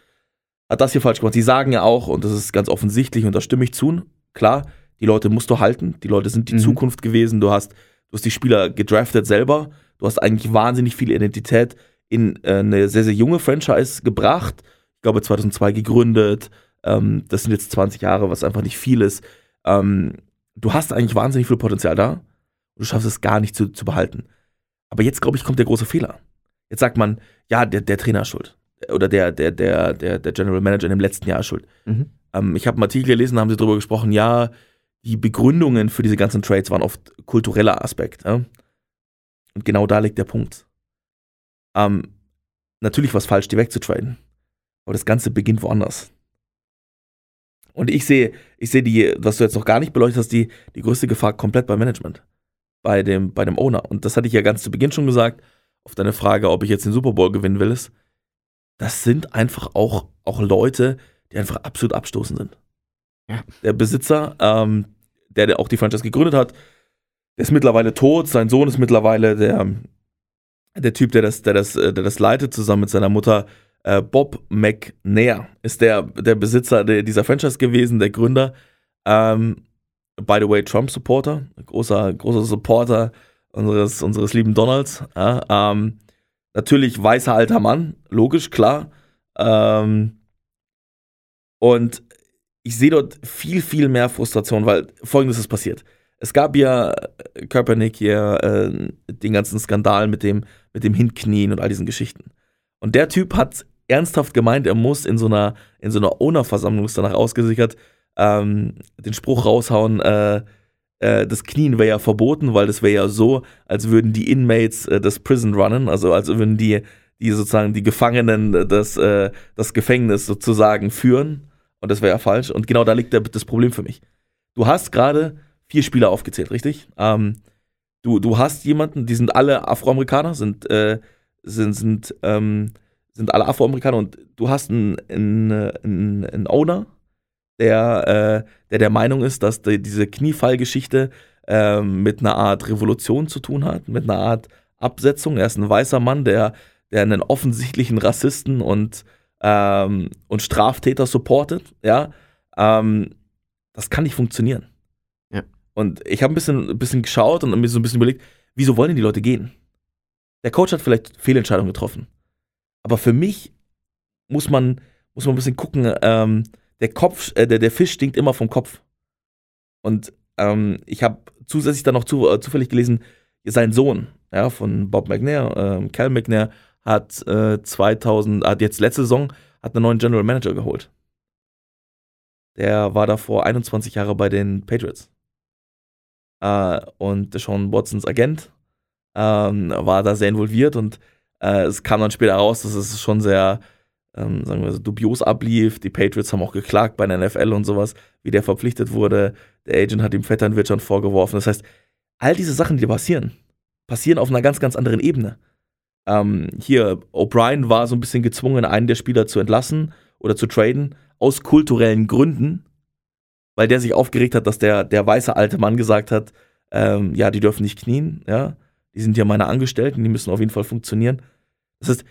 Hat das hier falsch gemacht. Sie sagen ja auch, und das ist ganz offensichtlich, und da stimme ich zu, klar, die Leute musst du halten, die Leute sind die mhm. Zukunft gewesen, du hast, du hast die Spieler gedraftet selber, du hast eigentlich wahnsinnig viel Identität in äh, eine sehr, sehr junge Franchise gebracht. Ich glaube 2002 gegründet, ähm, das sind jetzt 20 Jahre, was einfach nicht viel ist. Ähm, du hast eigentlich wahnsinnig viel Potenzial da, du schaffst es gar nicht zu, zu behalten. Aber jetzt, glaube ich, kommt der große Fehler. Jetzt sagt man, ja, der, der Trainer ist schuld. Oder der, der, der, der, der General Manager in dem letzten Jahr ist schuld. Mhm. Ähm, ich habe einen Artikel gelesen, da haben sie darüber gesprochen, ja, die Begründungen für diese ganzen Trades waren oft kultureller Aspekt. Ja? Und genau da liegt der Punkt. Ähm, natürlich war es falsch, die wegzutraden. Aber das Ganze beginnt woanders. Und ich sehe, ich sehe die, was du jetzt noch gar nicht beleuchtet hast, die, die größte Gefahr komplett beim Management. Bei dem, bei dem Owner. Und das hatte ich ja ganz zu Beginn schon gesagt auf deine Frage, ob ich jetzt den Super Bowl gewinnen will, ist, das sind einfach auch, auch Leute, die einfach absolut abstoßend sind. Ja. der Besitzer, ähm, der, der auch die Franchise gegründet hat. Der ist mittlerweile tot, sein Sohn ist mittlerweile der, der Typ, der das, der das, äh, der das leitet, zusammen mit seiner Mutter. Äh, Bob McNair ist der, der Besitzer der, dieser Franchise gewesen, der Gründer. Ähm, by the way, Trump-Supporter, großer, großer Supporter unseres, unseres lieben Donalds. Ja, ähm, natürlich weißer alter Mann, logisch, klar. Ähm, und ich sehe dort viel, viel mehr Frustration, weil folgendes ist passiert. Es gab ja äh, Kaepernick hier äh, den ganzen Skandal mit dem, mit dem Hinknien und all diesen Geschichten. Und der Typ hat ernsthaft gemeint, er muss in so einer, in so einer Owner-Versammlung, danach ausgesichert, ähm, den Spruch raushauen, äh, äh, das Knien wäre ja verboten, weil das wäre ja so, als würden die Inmates äh, das Prison runnen, also als würden die, die sozusagen die Gefangenen äh, das, äh, das Gefängnis sozusagen führen. Und das wäre ja falsch. Und genau da liegt der, das Problem für mich. Du hast gerade vier Spieler aufgezählt, richtig? Ähm, du, du hast jemanden, die sind alle Afroamerikaner, sind, äh, sind, sind, ähm, sind alle Afroamerikaner und du hast einen, einen, einen, einen Owner, der, äh, der der Meinung ist, dass die, diese Kniefallgeschichte ähm, mit einer Art Revolution zu tun hat, mit einer Art Absetzung. Er ist ein weißer Mann, der, der einen offensichtlichen Rassisten und, ähm, und Straftäter supportet, ja. Ähm, das kann nicht funktionieren. Ja. Und ich habe ein bisschen, ein bisschen geschaut und mir so ein bisschen überlegt, wieso wollen denn die Leute gehen? Der Coach hat vielleicht Fehlentscheidungen getroffen. Aber für mich muss man, muss man ein bisschen gucken, ähm, der Kopf, äh, der, der Fisch stinkt immer vom Kopf. Und ähm, ich habe zusätzlich dann noch zu, äh, zufällig gelesen, sein Sohn, ja, von Bob McNair, äh, Cal McNair, hat äh, 2000, hat jetzt letzte Saison, hat einen neuen General Manager geholt. Der war davor 21 Jahre bei den Patriots. Äh, und Sean Watsons Agent ähm, war da sehr involviert und äh, es kam dann später raus, dass es schon sehr, ähm, sagen wir so, dubios ablief. Die Patriots haben auch geklagt bei der NFL und sowas, wie der verpflichtet wurde. Der Agent hat ihm Vetternwirtschaft vorgeworfen. Das heißt, all diese Sachen, die passieren, passieren auf einer ganz, ganz anderen Ebene. Ähm, hier, O'Brien war so ein bisschen gezwungen, einen der Spieler zu entlassen oder zu traden, aus kulturellen Gründen, weil der sich aufgeregt hat, dass der, der weiße alte Mann gesagt hat, ähm, ja, die dürfen nicht knien, ja, die sind ja meine Angestellten, die müssen auf jeden Fall funktionieren. Das heißt,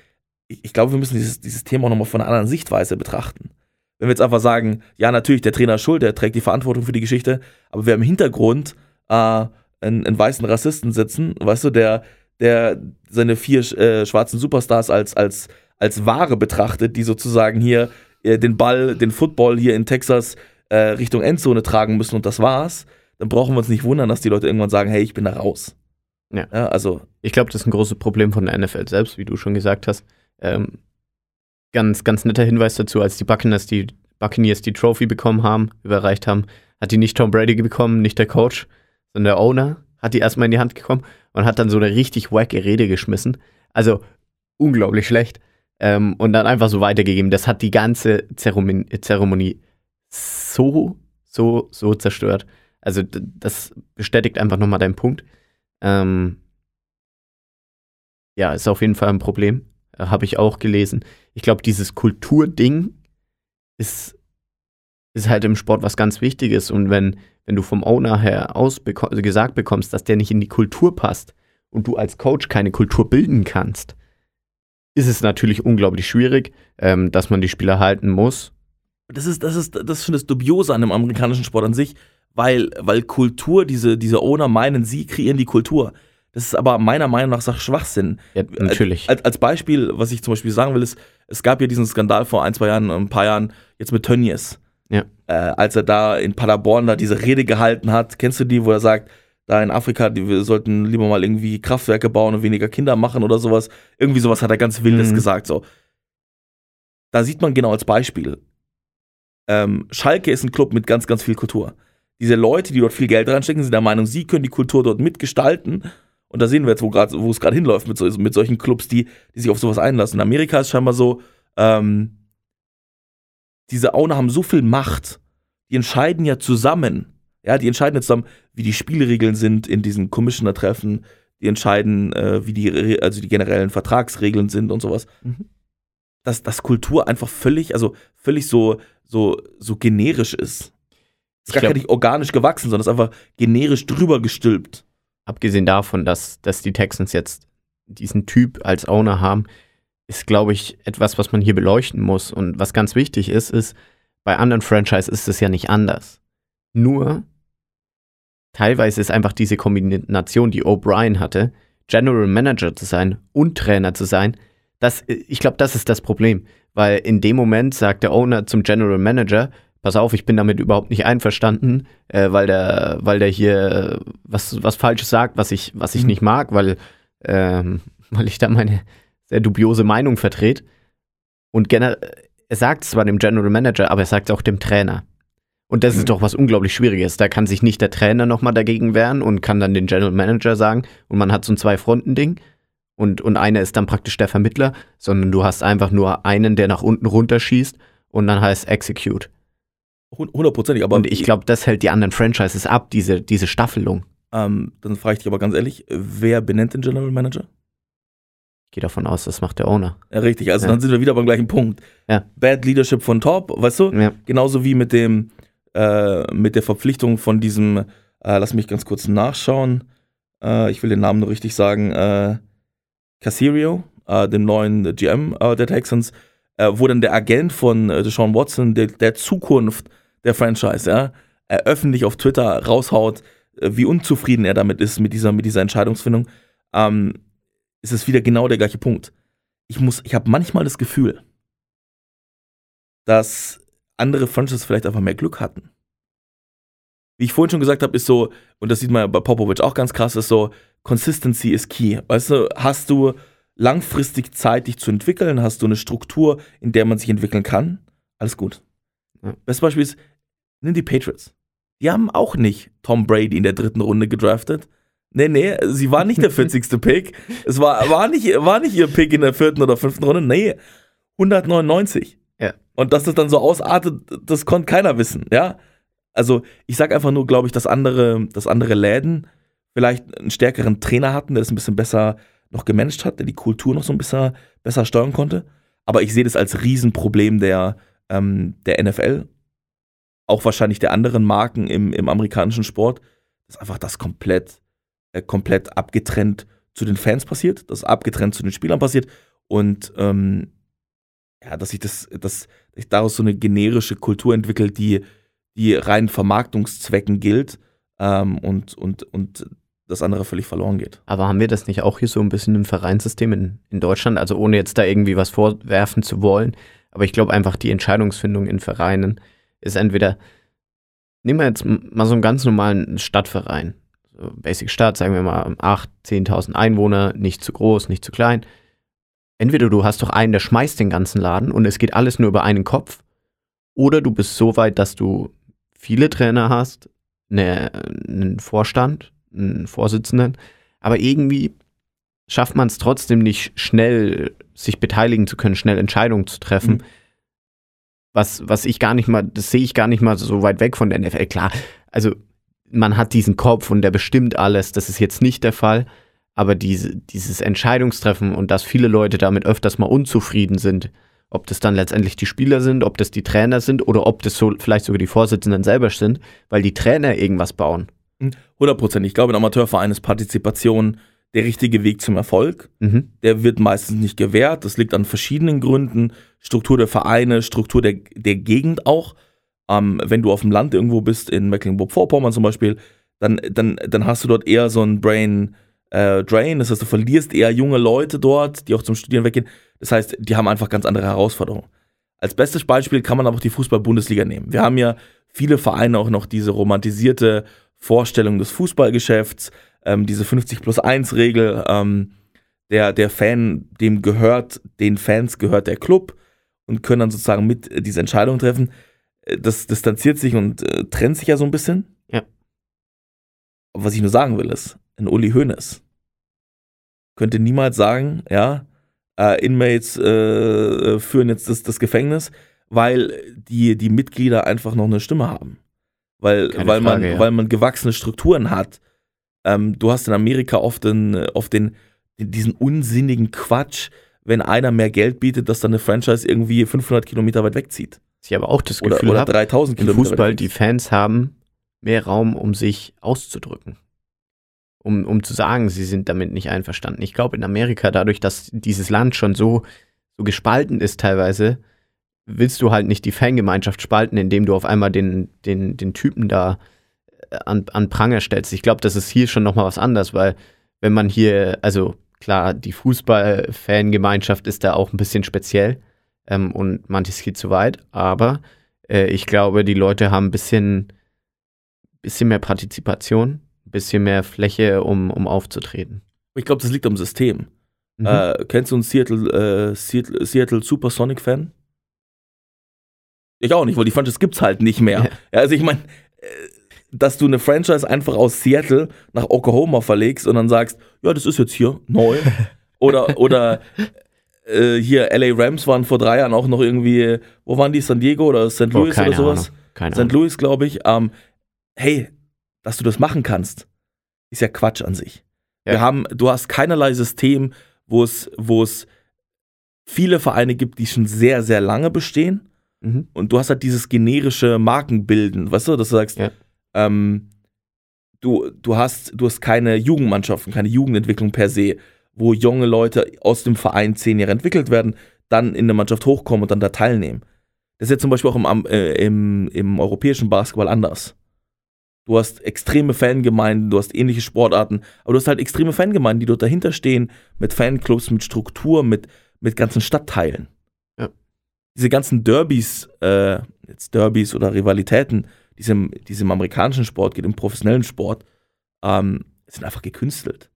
ich, ich glaube, wir müssen dieses, dieses Thema auch nochmal von einer anderen Sichtweise betrachten. Wenn wir jetzt einfach sagen, ja, natürlich, der Trainer ist schuld, der trägt die Verantwortung für die Geschichte, aber wir haben im Hintergrund äh, einen, einen weißen Rassisten sitzen, weißt du, der, der seine vier äh, schwarzen Superstars als, als, als Ware betrachtet, die sozusagen hier äh, den Ball, den Football hier in Texas äh, Richtung Endzone tragen müssen und das war's, dann brauchen wir uns nicht wundern, dass die Leute irgendwann sagen, hey, ich bin da raus. Ja. ja also, Ich glaube, das ist ein großes Problem von der NFL selbst, wie du schon gesagt hast. Ähm, ganz, ganz netter Hinweis dazu, als die Buccaneers die, Buccaneers die Trophy bekommen haben, überreicht haben, hat die nicht Tom Brady bekommen, nicht der Coach, sondern der Owner hat die erstmal in die Hand bekommen und hat dann so eine richtig wacke Rede geschmissen. Also unglaublich schlecht. Ähm, und dann einfach so weitergegeben. Das hat die ganze Zeremonie, Zeremonie so, so, so zerstört. Also das bestätigt einfach nochmal deinen Punkt. Ähm, ja, ist auf jeden Fall ein Problem. Habe ich auch gelesen. Ich glaube, dieses Kulturding ist, ist halt im Sport was ganz Wichtiges. Und wenn, wenn du vom Owner her aus also gesagt bekommst, dass der nicht in die Kultur passt und du als Coach keine Kultur bilden kannst, ist es natürlich unglaublich schwierig, ähm, dass man die Spieler halten muss. das ist, das ist, das schon das Dubiose an dem amerikanischen Sport an sich, weil, weil Kultur, diese, diese Owner meinen, sie kreieren die Kultur. Das ist aber meiner Meinung nach Sach Schwachsinn. Ja, natürlich. Als, als Beispiel, was ich zum Beispiel sagen will, ist, es gab ja diesen Skandal vor ein, zwei Jahren, ein paar Jahren, jetzt mit Tönnies. Ja. Äh, als er da in Paderborn da diese Rede gehalten hat, kennst du die, wo er sagt, da in Afrika, die, wir sollten lieber mal irgendwie Kraftwerke bauen und weniger Kinder machen oder sowas. Irgendwie sowas hat er ganz Wildes Mhm. gesagt. So. Da sieht man genau als Beispiel. Ähm, Schalke ist ein Club mit ganz, ganz viel Kultur. Diese Leute, die dort viel Geld reinstecken, sind der Meinung, sie können die Kultur dort mitgestalten. Und da sehen wir jetzt, wo, grad, wo es gerade hinläuft mit, so, mit solchen Clubs, die, die sich auf sowas einlassen. In Amerika ist scheinbar so, ähm, diese Owner haben so viel Macht, die entscheiden ja zusammen. Ja, die entscheiden jetzt zusammen, wie die Spielregeln sind in diesen Commissioner-Treffen. Die entscheiden, äh, wie die, also die generellen Vertragsregeln sind und sowas. Mhm. Dass, dass Kultur einfach völlig, also völlig so, so, so generisch ist. ist Ich gar glaub- nicht organisch gewachsen, sondern ist einfach generisch drüber gestülpt. Abgesehen davon, dass, dass die Texans jetzt diesen Typ als Owner haben, ist, glaube ich, etwas, was man hier beleuchten muss. Und was ganz wichtig ist, ist, bei anderen Franchises ist es ja nicht anders. Nur, teilweise ist einfach diese Kombination, die O'Brien hatte, General Manager zu sein und Trainer zu sein, das, ich glaube, das ist das Problem. Weil in dem Moment sagt der Owner zum General Manager, pass auf, ich bin damit überhaupt nicht einverstanden, äh, weil der, weil der hier äh, was, was Falsches sagt, was ich, was ich Mhm. nicht mag, weil, ähm, [LAUGHS] weil ich da meine sehr dubiose Meinung vertrete. Und er sagt es zwar dem General Manager, aber er sagt es auch dem Trainer. Und das Mhm. ist doch was unglaublich Schwieriges. Da kann sich nicht der Trainer nochmal dagegen wehren und kann dann den General Manager sagen, und man hat so ein Zwei-Fronten-Ding. Und, und einer ist dann praktisch der Vermittler, sondern du hast einfach nur einen, der nach unten runterschießt und dann heißt Execute. Hund- Hundertprozentig, aber und ich glaube, das hält die anderen Franchises ab, diese, diese Staffelung. ähm, dann frage ich dich aber ganz ehrlich, wer benennt den General Manager? Ich gehe davon aus, das macht der Owner. Ja, richtig, also Ja. dann sind wir wieder beim gleichen Punkt. Ja. Bad Leadership von Top, weißt du? Ja. Genauso wie mit dem, äh, mit der Verpflichtung von diesem, äh, lass mich ganz kurz nachschauen, äh, ich will den Namen nur richtig sagen, äh, Casario, äh, dem neuen GM äh, der Texans, äh, wo dann der Agent von Deshaun Watson, der, der Zukunft der Franchise, ja, äh, öffentlich auf Twitter raushaut, äh, wie unzufrieden er damit ist, mit dieser, mit dieser Entscheidungsfindung, ähm, ist es wieder genau der gleiche Punkt. Ich muss, ich habe manchmal das Gefühl, dass andere Franchises vielleicht einfach mehr Glück hatten. Wie ich vorhin schon gesagt habe, ist so, und das sieht man bei Popovich auch ganz krass, ist so, Consistency is key. Weißt du, hast du langfristig Zeit, dich zu entwickeln, hast du eine Struktur, in der man sich entwickeln kann, alles gut. Ja. Bestes Beispiel ist, nimm die Patriots. Die haben auch nicht Tom Brady in der dritten Runde gedraftet. Nee, nee, sie war nicht der [LAUGHS] 40. Pick. Es war, war, nicht, war nicht ihr Pick in der vierten oder fünften Runde. Nee, 199. Ja. Und dass das dann so ausartet, das konnte keiner wissen, ja. Also, ich sag einfach nur, glaube ich, dass andere, dass andere Läden vielleicht einen stärkeren Trainer hatten, der das ein bisschen besser noch gemanagt hat, der die Kultur noch so ein bisschen besser steuern konnte. Aber ich sehe das als Riesenproblem der, ähm, der NFL, auch wahrscheinlich der anderen Marken im, im amerikanischen Sport, dass einfach das komplett, äh, komplett abgetrennt zu den Fans passiert, das abgetrennt zu den Spielern passiert und ähm, ja, dass sich das, dass sich daraus so eine generische Kultur entwickelt, die, die rein Vermarktungszwecken gilt ähm, und, und, und das andere völlig verloren geht. Aber haben wir das nicht auch hier so ein bisschen im Vereinssystem in, in Deutschland? Also ohne jetzt da irgendwie was vorwerfen zu wollen. Aber ich glaube einfach, die Entscheidungsfindung in Vereinen ist entweder, nehmen wir jetzt mal so einen ganz normalen Stadtverein. So Basic Stadt, sagen wir mal 8.000, 10.000 Einwohner, nicht zu groß, nicht zu klein. Entweder du hast doch einen, der schmeißt den ganzen Laden und es geht alles nur über einen Kopf. Oder du bist so weit, dass du viele Trainer hast, ne, einen Vorstand, einen Vorsitzenden, aber irgendwie schafft man es trotzdem nicht schnell, sich beteiligen zu können, schnell Entscheidungen zu treffen. Mhm. Was, was ich gar nicht mal, das sehe ich gar nicht mal so weit weg von der NFL. Klar, also man hat diesen Kopf und der bestimmt alles, das ist jetzt nicht der Fall, aber diese, dieses Entscheidungstreffen und dass viele Leute damit öfters mal unzufrieden sind, ob das dann letztendlich die Spieler sind, ob das die Trainer sind oder ob das so vielleicht sogar die Vorsitzenden selber sind, weil die Trainer irgendwas bauen. 100 Ich glaube, in Amateurvereinen ist Partizipation der richtige Weg zum Erfolg. Mhm. Der wird meistens nicht gewährt. Das liegt an verschiedenen Gründen. Struktur der Vereine, Struktur der, der Gegend auch. Ähm, wenn du auf dem Land irgendwo bist, in Mecklenburg-Vorpommern zum Beispiel, dann, dann, dann hast du dort eher so ein Brain äh, Drain. Das heißt, du verlierst eher junge Leute dort, die auch zum Studieren weggehen. Das heißt, die haben einfach ganz andere Herausforderungen. Als bestes Beispiel kann man aber auch die Fußball-Bundesliga nehmen. Wir haben ja viele Vereine auch noch diese romantisierte Vorstellung des Fußballgeschäfts, ähm, diese 50 plus 1 Regel, ähm, der, der Fan, dem gehört, den Fans gehört der Club und können dann sozusagen mit äh, diese Entscheidung treffen. Äh, Das distanziert sich und äh, trennt sich ja so ein bisschen. Ja. Aber was ich nur sagen will, ist, ein Uli Hoeneß könnte niemals sagen, ja, äh, Inmates äh, führen jetzt das, das Gefängnis, weil die, die Mitglieder einfach noch eine Stimme haben. Weil, Keine weil, man, Frage, ja. weil man gewachsene Strukturen hat. Ähm, du hast in Amerika oft, den, oft den, diesen unsinnigen Quatsch, wenn einer mehr Geld bietet, dass dann eine Franchise irgendwie 500 Kilometer weit wegzieht. ich aber auch das oder, Gefühl oder habe, 3000 im Kilometer. Fußball, die Fans haben mehr Raum, um sich auszudrücken. Um, um zu sagen, sie sind damit nicht einverstanden. Ich glaube, in Amerika, dadurch, dass dieses Land schon so, so gespalten ist teilweise, willst du halt nicht die Fangemeinschaft spalten, indem du auf einmal den, den, den Typen da äh, an, an Pranger stellst. Ich glaube, das ist hier schon nochmal was anderes, weil wenn man hier, also klar, die Fußball-Fangemeinschaft ist da auch ein bisschen speziell ähm, und manches geht zu weit, aber äh, ich glaube, die Leute haben ein bisschen, bisschen mehr Partizipation, ein bisschen mehr Fläche, um, um aufzutreten. Ich glaube, das liegt am System. Mhm. Äh, kennst du einen Seattle, äh, Seattle, Seattle Supersonic-Fan? Ich auch nicht, weil die Franchise gibt's halt nicht mehr. Ja. Also ich meine, dass du eine Franchise einfach aus Seattle nach Oklahoma verlegst und dann sagst, ja, das ist jetzt hier neu. [LAUGHS] oder oder äh, hier LA Rams waren vor drei Jahren auch noch irgendwie, wo waren die? San Diego oder St. Louis keine oder sowas? Ahnung. Keine St. Louis, glaube ich. Ähm, hey, dass du das machen kannst, ist ja Quatsch an sich. Ja. Wir haben, du hast keinerlei System, wo es, wo es viele Vereine gibt, die schon sehr, sehr lange bestehen. Mhm. Und du hast halt dieses generische Markenbilden, weißt du, dass du sagst, Ja. Ähm, du, du, hast, du hast keine Jugendmannschaften, keine Jugendentwicklung per se, wo junge Leute aus dem Verein zehn Jahre entwickelt werden, dann in eine Mannschaft hochkommen und dann da teilnehmen. Das ist jetzt zum Beispiel auch im, äh, im, im europäischen Basketball anders. Du hast extreme Fangemeinden, du hast ähnliche Sportarten, aber du hast halt extreme Fangemeinden, die dort dahinter stehen, mit Fanclubs, mit Struktur, mit, mit ganzen Stadtteilen. Ja. Diese ganzen Derbys, äh, jetzt Derbys oder Rivalitäten, die es im, die es im amerikanischen Sport geht, im professionellen Sport, ähm, sind einfach gekünstelt.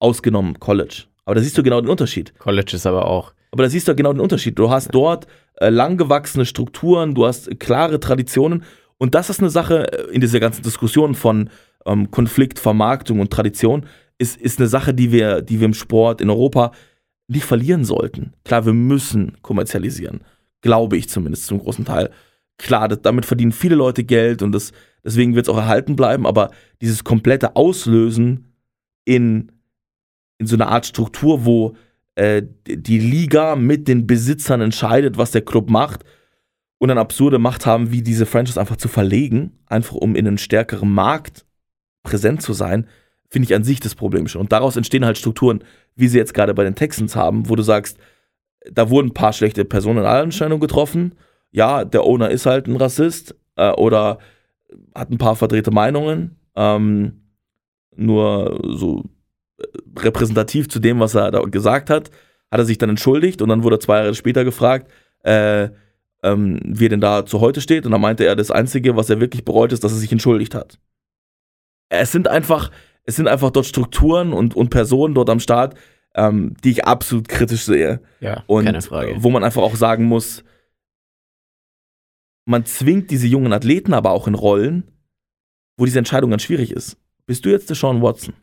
Ausgenommen College. Aber da siehst du genau den Unterschied. College ist aber auch. Aber da siehst du genau den Unterschied. Du hast dort äh, langgewachsene Strukturen, du hast klare Traditionen. Und das ist eine Sache äh, in dieser ganzen Diskussion von ähm, Konflikt, Vermarktung und Tradition, ist, ist eine Sache, die wir, die wir im Sport in Europa nicht verlieren sollten. Klar, wir müssen kommerzialisieren. Glaube ich zumindest zum großen Teil. Klar, das, damit verdienen viele Leute Geld und das, deswegen wird es auch erhalten bleiben, aber dieses komplette Auslösen in, in so eine Art Struktur, wo äh, die Liga mit den Besitzern entscheidet, was der Club macht und dann absurde Macht haben, wie diese Franchise einfach zu verlegen, einfach um in einen stärkeren Markt präsent zu sein, finde ich an sich das Problem schon. Und daraus entstehen halt Strukturen, wie sie jetzt gerade bei den Texans haben, wo du sagst, da wurden ein paar schlechte Personenentscheidungen getroffen. Ja, der Owner ist halt ein Rassist äh, oder hat ein paar verdrehte Meinungen. Ähm, nur so äh, repräsentativ zu dem, was er da gesagt hat, hat er sich dann entschuldigt und dann wurde er zwei Jahre später gefragt, äh, ähm, wie er denn da zu heute steht. Und dann meinte er, das Einzige, was er wirklich bereut, ist, dass er sich entschuldigt hat. Es sind einfach, es sind einfach dort Strukturen und, und Personen dort am Start, ähm, die ich absolut kritisch sehe. Ja, Und keine Frage. wo man einfach auch sagen muss, man zwingt diese jungen Athleten aber auch in Rollen, wo diese Entscheidung ganz schwierig ist. Bist du jetzt der Sean Watson?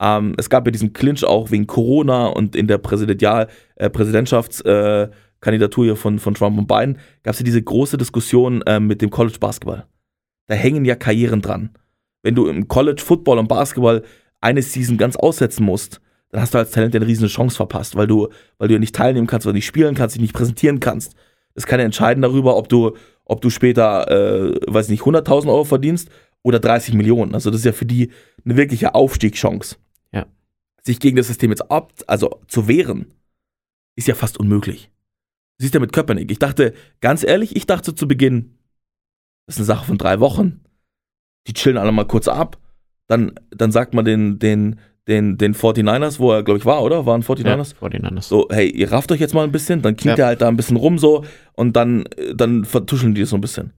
Ähm, es gab ja diesen Clinch auch wegen Corona und in der Präsidential, äh, Präsidentschaftskandidatur äh, hier von, von Trump und Biden gab es ja diese große Diskussion äh, mit dem College Basketball. Da hängen ja Karrieren dran. Wenn du im College Football und Basketball eine Season ganz aussetzen musst, dann hast du als Talent eine riesige Chance verpasst, weil du, weil du nicht teilnehmen kannst, weil du nicht spielen kannst, dich nicht präsentieren kannst. Das kann ja entscheiden darüber, ob du, ob du später, äh, weiß nicht, 100.000 Euro verdienst oder 30 Millionen. Also das ist ja für die eine wirkliche Aufstiegschance. Ja. Sich gegen das System jetzt ab, also zu wehren, ist ja fast unmöglich. Du siehst ja mit Köpenick. Ich dachte, ganz ehrlich, ich dachte zu Beginn, das ist eine Sache von drei Wochen. Die chillen alle mal kurz ab. Dann, dann sagt man den, den, den, den 49ers, wo er, glaube ich, war, oder? Waren 49ers? Ja, vor den anderen. So, hey, ihr rafft euch jetzt mal ein bisschen, dann klingt Ja. er halt da ein bisschen rum so und dann, äh, dann vertuscheln die das so ein bisschen.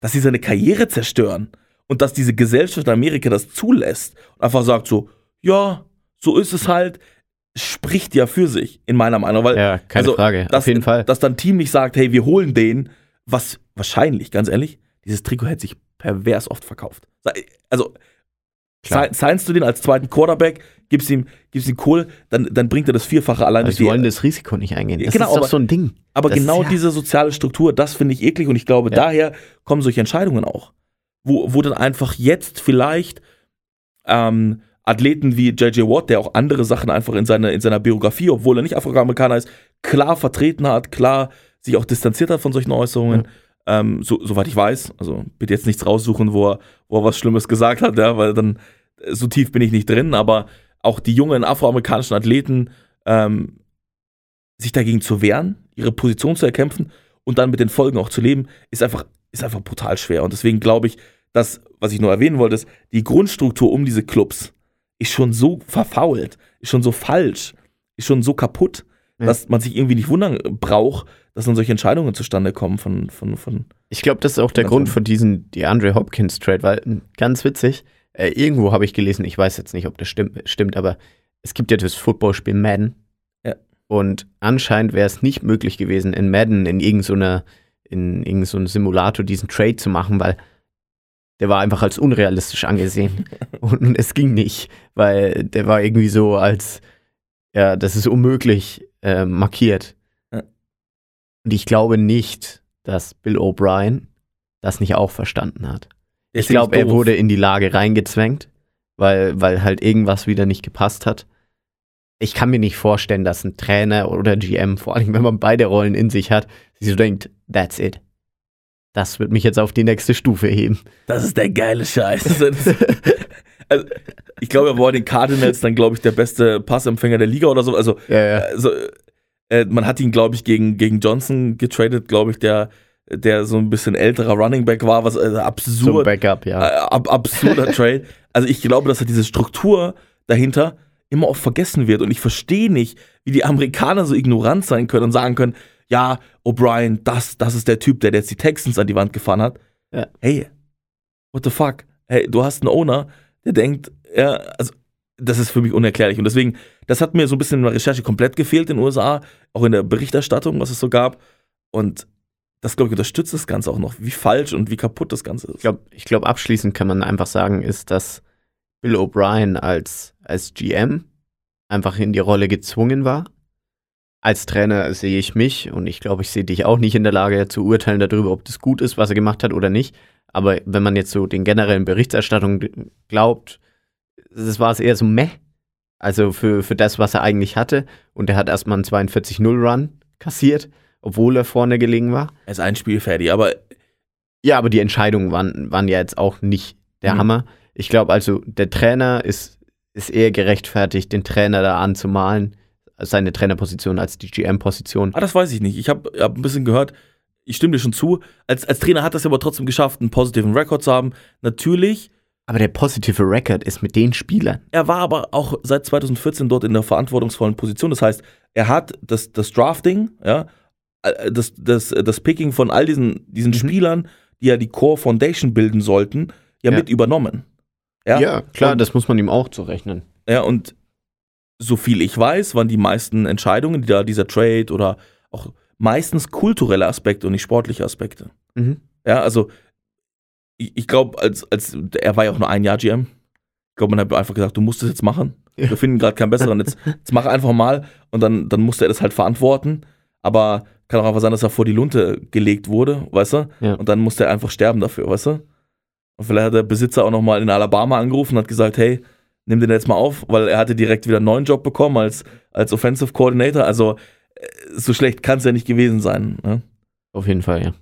Dass sie seine Karriere zerstören und dass diese Gesellschaft in Amerika das zulässt und einfach sagt so, ja, so ist es halt, spricht ja für sich, in meiner Meinung. Weil Ja, keine also, Frage. dass, Auf jeden Fall. Dass dann Team nicht sagt, hey, wir holen den, was wahrscheinlich, ganz ehrlich, dieses Trikot hätte sich pervers oft verkauft. Also, Klar. signst du den als zweiten Quarterback, gibst ihm, gibst ihm Kohl, dann, dann bringt er das Vierfache allein durch sie wollen das Risiko nicht eingehen. Das Genau, ist doch aber- so ein Ding. Aber das genau ist ja- diese soziale Struktur, das finde ich eklig und ich glaube, Ja. daher kommen solche Entscheidungen auch. Wo, wo dann einfach jetzt vielleicht ähm, Athleten wie J.J. Watt, der auch andere Sachen einfach in, seine, in seiner Biografie, obwohl er nicht Afroamerikaner ist, klar vertreten hat, klar sich auch distanziert hat von solchen Äußerungen. Ähm, so, soweit ich weiß, also bitte jetzt nichts raussuchen, wo er, wo er was Schlimmes gesagt hat, ja, weil dann so tief bin ich nicht drin, aber auch die jungen afroamerikanischen Athleten ähm, sich dagegen zu wehren, ihre Position zu erkämpfen und dann mit den Folgen auch zu leben, ist einfach, ist einfach brutal schwer. Und deswegen glaube ich, dass, was ich nur erwähnen wollte, ist, die Grundstruktur um diese Clubs ist schon so verfault, ist schon so falsch, ist schon so kaputt, Ja. dass man sich irgendwie nicht wundern braucht, dass dann solche Entscheidungen zustande kommen von, von, von Ich glaube, das ist auch der Grund von diesem DeAndre Hopkins Trade, weil ganz witzig, äh, irgendwo habe ich gelesen, ich weiß jetzt nicht, ob das stimmt, stimmt aber es gibt ja das Footballspiel Madden. Ja. Und anscheinend wäre es nicht möglich gewesen, in Madden in irgendeiner in irgendeinem so Simulator diesen Trade zu machen, weil der war einfach als unrealistisch angesehen. [LAUGHS] und es ging nicht, weil der war irgendwie so als, ja, das ist unmöglich äh, markiert. Ja. Und ich glaube nicht, dass Bill O'Brien das nicht auch verstanden hat. Ich glaube, er wurde in die Lage reingezwängt, weil, weil halt irgendwas wieder nicht gepasst hat. Ich kann mir nicht vorstellen, dass ein Trainer oder GM, vor allem wenn man beide Rollen in sich hat, sich so denkt, that's it. Das wird mich jetzt auf die nächste Stufe heben. Das ist der geile Scheiß. [LAUGHS] Also, ich glaube, er war den Cardinals dann, glaube ich, der beste Passempfänger der Liga oder so. Also, Ja, ja. also äh, man hat ihn, glaube ich, gegen, gegen Johnson getradet, glaube ich, der, der so ein bisschen älterer Running Back war, was So ein absurd, Backup, ja. äh, ab, absurder [LAUGHS] Trade. Also ich glaube, dass halt diese Struktur dahinter immer auch vergessen wird. Und ich verstehe nicht, wie die Amerikaner so ignorant sein können und sagen können, ja, O'Brien, das, das ist der Typ, der jetzt die Texans an die Wand gefahren hat. Ja. Hey, what the fuck? Hey, du hast einen Owner, der denkt, ja, also das ist für mich unerklärlich. Und deswegen, das hat mir so ein bisschen in der Recherche komplett gefehlt in den USA, auch in der Berichterstattung, was es so gab. Und das, glaube ich, unterstützt das Ganze auch noch, wie falsch und wie kaputt das Ganze ist. Ich glaube, ich glaub, abschließend kann man einfach sagen, ist, dass Bill O'Brien als, als GM einfach in die Rolle gezwungen war. Als Trainer sehe ich mich und ich glaube, ich sehe dich auch nicht in der Lage zu urteilen darüber, ob das gut ist, was er gemacht hat oder nicht. Aber wenn man jetzt so den generellen Berichterstattungen glaubt, das war es eher so meh. Also für, für das, was er eigentlich hatte. Und er hat erstmal einen 42-0-Run kassiert, obwohl er vorne gelegen war. Er ist ein Spiel fertig, aber Ja, aber die Entscheidungen waren, waren ja jetzt auch nicht der Mhm. Hammer. Ich glaube also, der Trainer ist, ist eher gerechtfertigt, den Trainer da anzumalen, seine Trainerposition als die GM-Position. Ah, das weiß ich nicht. Ich habe hab ein bisschen gehört, ich stimme dir schon zu. Als, als Trainer hat er es aber trotzdem geschafft, einen positiven Rekord zu haben. Natürlich, Aber der positive Record ist mit den Spielern. er war aber auch seit 2014 dort in der verantwortungsvollen Position. Das heißt, er hat das, das Drafting, ja, das, das, das Picking von all diesen, diesen Mhm. Spielern, die ja die Core Foundation bilden sollten, ja, Ja. mit übernommen. Ja, klar, Und- das muss man ihm auch zurechnen. Ja, und so viel ich weiß, waren die meisten Entscheidungen, die da dieser Trade oder auch meistens kulturelle Aspekte und nicht sportliche Aspekte. Mhm. Ja, also ich, ich glaube, als, als er war ja auch nur ein Jahr GM. Ich glaube, man hat einfach gesagt, du musst es jetzt machen. Ja. Wir finden gerade keinen besseren. Jetzt, jetzt mach einfach mal und dann, dann musste er das halt verantworten. Aber kann auch einfach sein, dass er vor die Lunte gelegt wurde, weißt du? Ja. Und dann musste er einfach sterben dafür, weißt du? Und vielleicht hat der Besitzer auch nochmal in Alabama angerufen und hat gesagt, hey, nimm den jetzt mal auf, weil er hatte direkt wieder einen neuen Job bekommen als, als Offensive Coordinator. Also äh, so schlecht kann es ja nicht gewesen sein. Ne? Auf jeden Fall, ja.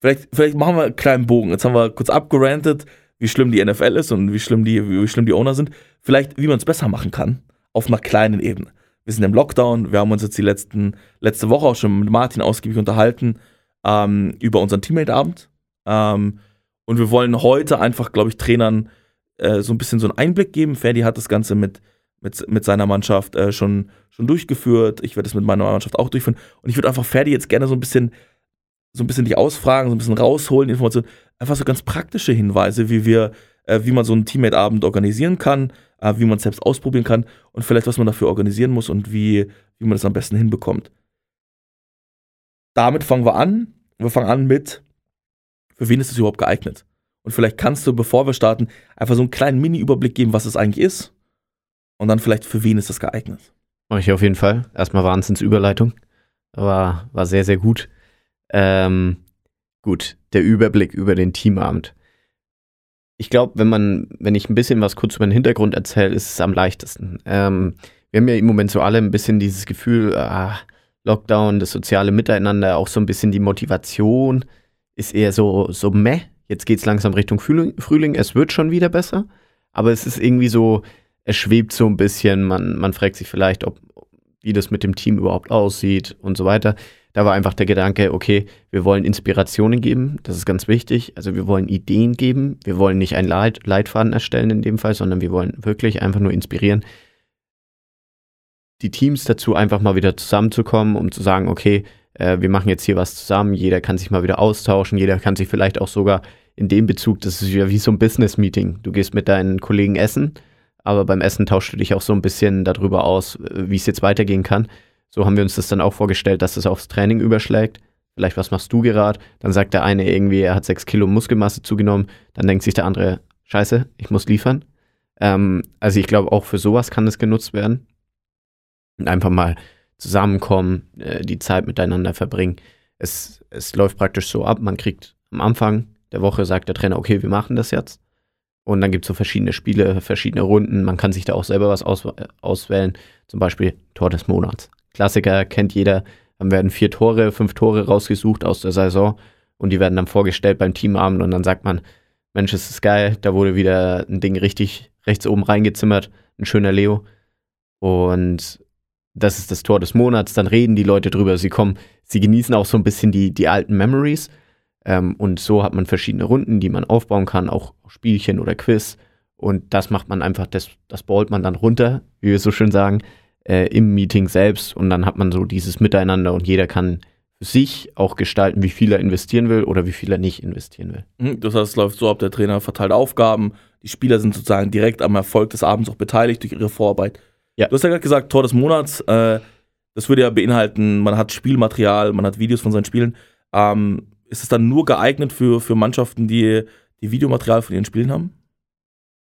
Vielleicht, vielleicht machen wir einen kleinen Bogen. Jetzt haben wir kurz abgerantet, wie schlimm die NFL ist und wie schlimm die, wie schlimm die Owner sind. Vielleicht, wie man es besser machen kann, auf einer kleinen Ebene. Wir sind im Lockdown, wir haben uns jetzt die letzten, letzte Woche auch schon mit Martin ausgiebig unterhalten ähm, über unseren Teammate-Abend. Ähm, und wir wollen heute einfach, glaube ich, Trainern äh, so ein bisschen so einen Einblick geben. Ferdi hat das Ganze mit, mit, mit seiner Mannschaft äh, schon, schon durchgeführt. Ich werde es mit meiner Mannschaft auch durchführen. Und ich würde einfach Ferdi jetzt gerne so ein bisschen so ein bisschen dich ausfragen, so ein bisschen rausholen, Informationen, einfach so ganz praktische Hinweise, wie wir, äh, wie man so einen Teammate-Abend organisieren kann, äh, wie man es selbst ausprobieren kann und vielleicht, was man dafür organisieren muss und wie, wie man das am besten hinbekommt. Damit fangen wir an. Wir fangen an mit, für wen ist es überhaupt geeignet? Und vielleicht kannst du, bevor wir starten, einfach so einen kleinen Mini-Überblick geben, was es eigentlich ist. Und dann vielleicht, für wen ist das geeignet? Mache ich auf jeden Fall. Erstmal Wahnsinnsüberleitung. War, war sehr, sehr gut. Ähm, gut, der Überblick über den Teamabend. Ich glaube, wenn man, wenn ich ein bisschen was kurz über den Hintergrund erzähle, ist es am leichtesten. Ähm, wir haben ja im Moment so alle ein bisschen dieses Gefühl, ah, Lockdown, das soziale Miteinander, auch so ein bisschen die Motivation ist eher so, so meh. Jetzt geht es langsam Richtung Frühling, es wird schon wieder besser, aber es ist irgendwie so, es schwebt so ein bisschen, man, man fragt sich vielleicht, ob, wie das mit dem Team überhaupt aussieht und so weiter. Da war einfach der Gedanke, okay, wir wollen Inspirationen geben, das ist ganz wichtig. Also wir wollen Ideen geben, wir wollen nicht einen Leit Leitfaden erstellen in dem Fall, sondern wir wollen wirklich einfach nur inspirieren, die Teams dazu einfach mal wieder zusammenzukommen, um zu sagen, okay, äh, wir machen jetzt hier was zusammen, jeder kann sich mal wieder austauschen, jeder kann sich vielleicht auch sogar in dem Bezug, das ist ja wie so ein Business-Meeting. Du gehst mit deinen Kollegen essen, aber beim Essen tauschst du dich auch so ein bisschen darüber aus, äh, wie es jetzt weitergehen kann. So haben wir uns das dann auch vorgestellt, dass es aufs Training überschlägt. Vielleicht, was machst du gerade? Dann sagt der eine irgendwie, er hat sechs Kilo Muskelmasse zugenommen. Dann denkt sich der andere, scheiße, ich muss liefern. Ähm, also ich glaube, auch für sowas kann es genutzt werden. Und einfach mal zusammenkommen, äh, die Zeit miteinander verbringen. Es, es läuft praktisch so ab, man kriegt am Anfang der Woche, sagt der Trainer, okay, wir machen das jetzt. Und dann gibt es so verschiedene Spiele, verschiedene Runden. Man kann sich da auch selber was aus, auswählen. Zum Beispiel Tor des Monats. Klassiker kennt jeder. Dann werden vier Tore, fünf Tore rausgesucht aus der Saison und die werden dann vorgestellt beim Teamabend und dann sagt man, Mensch, ist geil, da wurde wieder ein Ding richtig rechts oben reingezimmert, ein schöner Leo. Und das ist das Tor des Monats, dann reden die Leute drüber, sie kommen, sie genießen auch so ein bisschen die, die alten Memories. Ähm, und so hat man verschiedene Runden, die man aufbauen kann, auch Spielchen oder Quiz. Und das macht man einfach, das, das ballt man dann runter, wie wir so schön sagen, äh, im Meeting selbst. Und dann hat man so dieses Miteinander und jeder kann für sich auch gestalten, wie viel er investieren will oder wie viel er nicht investieren will. Mhm, das heißt, es läuft so ab, der Trainer verteilt Aufgaben, die Spieler sind sozusagen direkt am Erfolg des Abends auch beteiligt durch ihre Vorarbeit. Ja. Du hast ja gerade gesagt, Tor des Monats, äh, das würde ja beinhalten, man hat Spielmaterial, man hat Videos von seinen Spielen. Ähm, ist es dann nur geeignet für, für Mannschaften, die, die Videomaterial von ihren Spielen haben?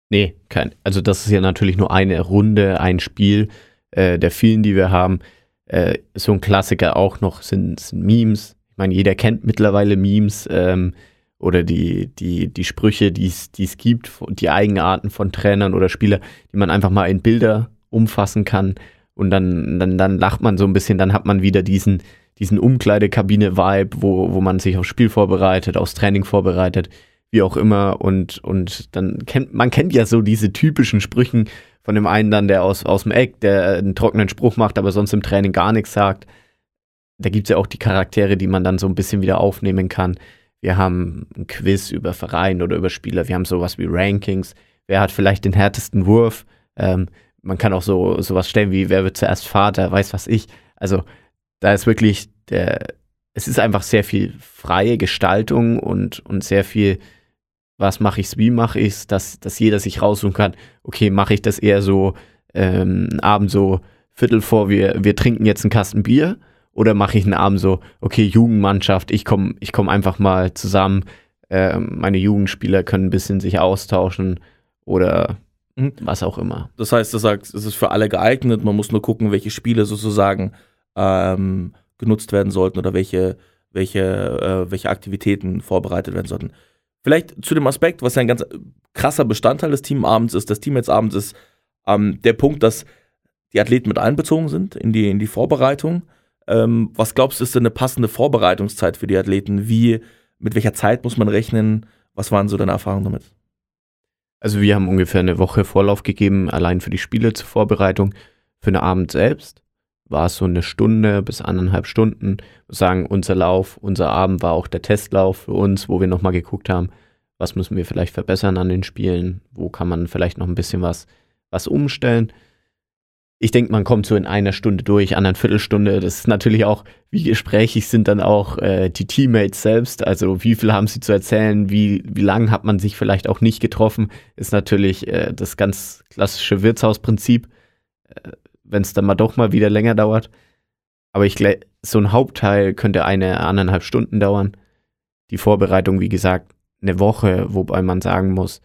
Nee, kein. Also das ist ja natürlich nur eine Runde, ein Spiel äh, der vielen, die wir haben. Äh, so ein Klassiker auch noch sind, sind Memes. Ich meine, jeder kennt mittlerweile Memes ähm, oder die, die, die Sprüche, die es gibt, die Eigenarten von Trainern oder Spielern, die man einfach mal in Bilder umfassen kann. Und dann, dann, dann lacht man so ein bisschen, dann hat man wieder diesen, diesen Umkleidekabine-Vibe, wo, wo man sich aufs Spiel vorbereitet, aufs Training vorbereitet, wie auch immer. Und, und dann kennt man kennt ja so diese typischen Sprüchen von dem einen dann, der aus, aus dem Eck, der einen trockenen Spruch macht, aber sonst im Training gar nichts sagt. Da gibt es ja auch die Charaktere, die man dann so ein bisschen wieder aufnehmen kann. Wir haben ein Quiz über Verein oder über Spieler. Wir haben sowas wie Rankings. Wer hat vielleicht den härtesten Wurf? Ähm, man kann auch so sowas stellen wie, wer wird zuerst Vater, weiß was ich. Also da ist wirklich der, es ist einfach sehr viel freie Gestaltung und, und sehr viel was mache ich, wie mache ich es, dass, dass jeder sich raussuchen kann, okay, mache ich das eher so ähm, einen Abend so Viertel vor, wir, wir trinken jetzt einen Kasten Bier oder mache ich einen Abend so, okay, Jugendmannschaft, ich komme ich komm einfach mal zusammen, äh, meine Jugendspieler können ein bisschen sich austauschen oder mhm. was auch immer. Das heißt, du sagst, es ist für alle geeignet, man muss nur gucken, welche Spiele sozusagen ähm, genutzt werden sollten oder welche, welche, äh, welche Aktivitäten vorbereitet werden sollten. Vielleicht zu dem Aspekt, was ja ein ganz krasser Bestandteil des Teamabends ist, des Teammates-Abends ist, ähm, der Punkt, dass die Athleten mit einbezogen sind in die, in die Vorbereitung. Ähm, was glaubst du, ist denn eine passende Vorbereitungszeit für die Athleten? Wie, mit welcher Zeit muss man rechnen? Was waren so deine Erfahrungen damit? Also wir haben ungefähr eine Woche Vorlauf gegeben, allein für die Spiele zur Vorbereitung. Für den Abend selbst war es so eine Stunde bis anderthalb Stunden. Sagen, unser Lauf, unser Abend war auch der Testlauf für uns, wo wir nochmal geguckt haben, was müssen wir vielleicht verbessern an den Spielen, wo kann man vielleicht noch ein bisschen was, was umstellen. Ich denke, man kommt so in einer Stunde durch, anderen Viertelstunde. Das ist natürlich auch, wie gesprächig sind dann auch äh, die Teammates selbst. Also wie viel haben sie zu erzählen, wie, wie lang hat man sich vielleicht auch nicht getroffen, ist natürlich äh, das ganz klassische Wirtshausprinzip. Äh, wenn es dann mal doch mal wieder länger dauert. Aber ich so ein Hauptteil könnte eine anderthalb Stunden dauern. Die Vorbereitung, wie gesagt, eine Woche, wobei man sagen muss,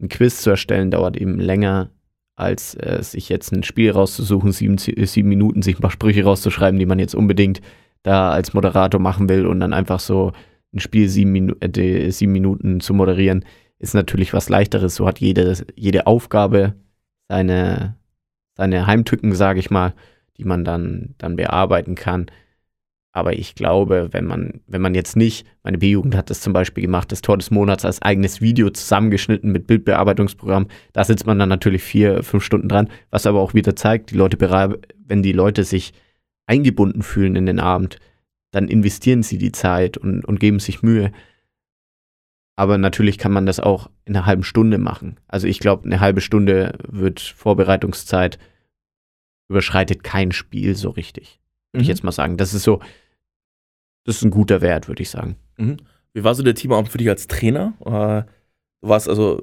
ein Quiz zu erstellen dauert eben länger, als äh, sich jetzt ein Spiel rauszusuchen, sieben, sieben Minuten, sich ein paar Sprüche rauszuschreiben, die man jetzt unbedingt da als Moderator machen will und dann einfach so ein Spiel sieben, Minu äh, sieben Minuten zu moderieren, ist natürlich was leichteres. So hat jede, jede Aufgabe seine, seine Heimtücken, sage ich mal, die man dann, dann bearbeiten kann. Aber ich glaube, wenn man, wenn man jetzt nicht, meine B-Jugend hat das zum Beispiel gemacht, das Tor des Monats als eigenes Video zusammengeschnitten mit Bildbearbeitungsprogramm, da sitzt man dann natürlich vier, fünf Stunden dran, was aber auch wieder zeigt, die Leute, wenn die Leute sich eingebunden fühlen in den Abend, dann investieren sie die Zeit und, und geben sich Mühe. Aber natürlich kann man das auch in einer halben Stunde machen. Also ich glaube, eine halbe Stunde wird Vorbereitungszeit überschreitet kein Spiel so richtig. Würde Mhm. ich jetzt mal sagen. Das ist so, das ist ein guter Wert, würde ich sagen. Mhm. Wie war so der Teamabend für dich als Trainer? Äh, Du warst also,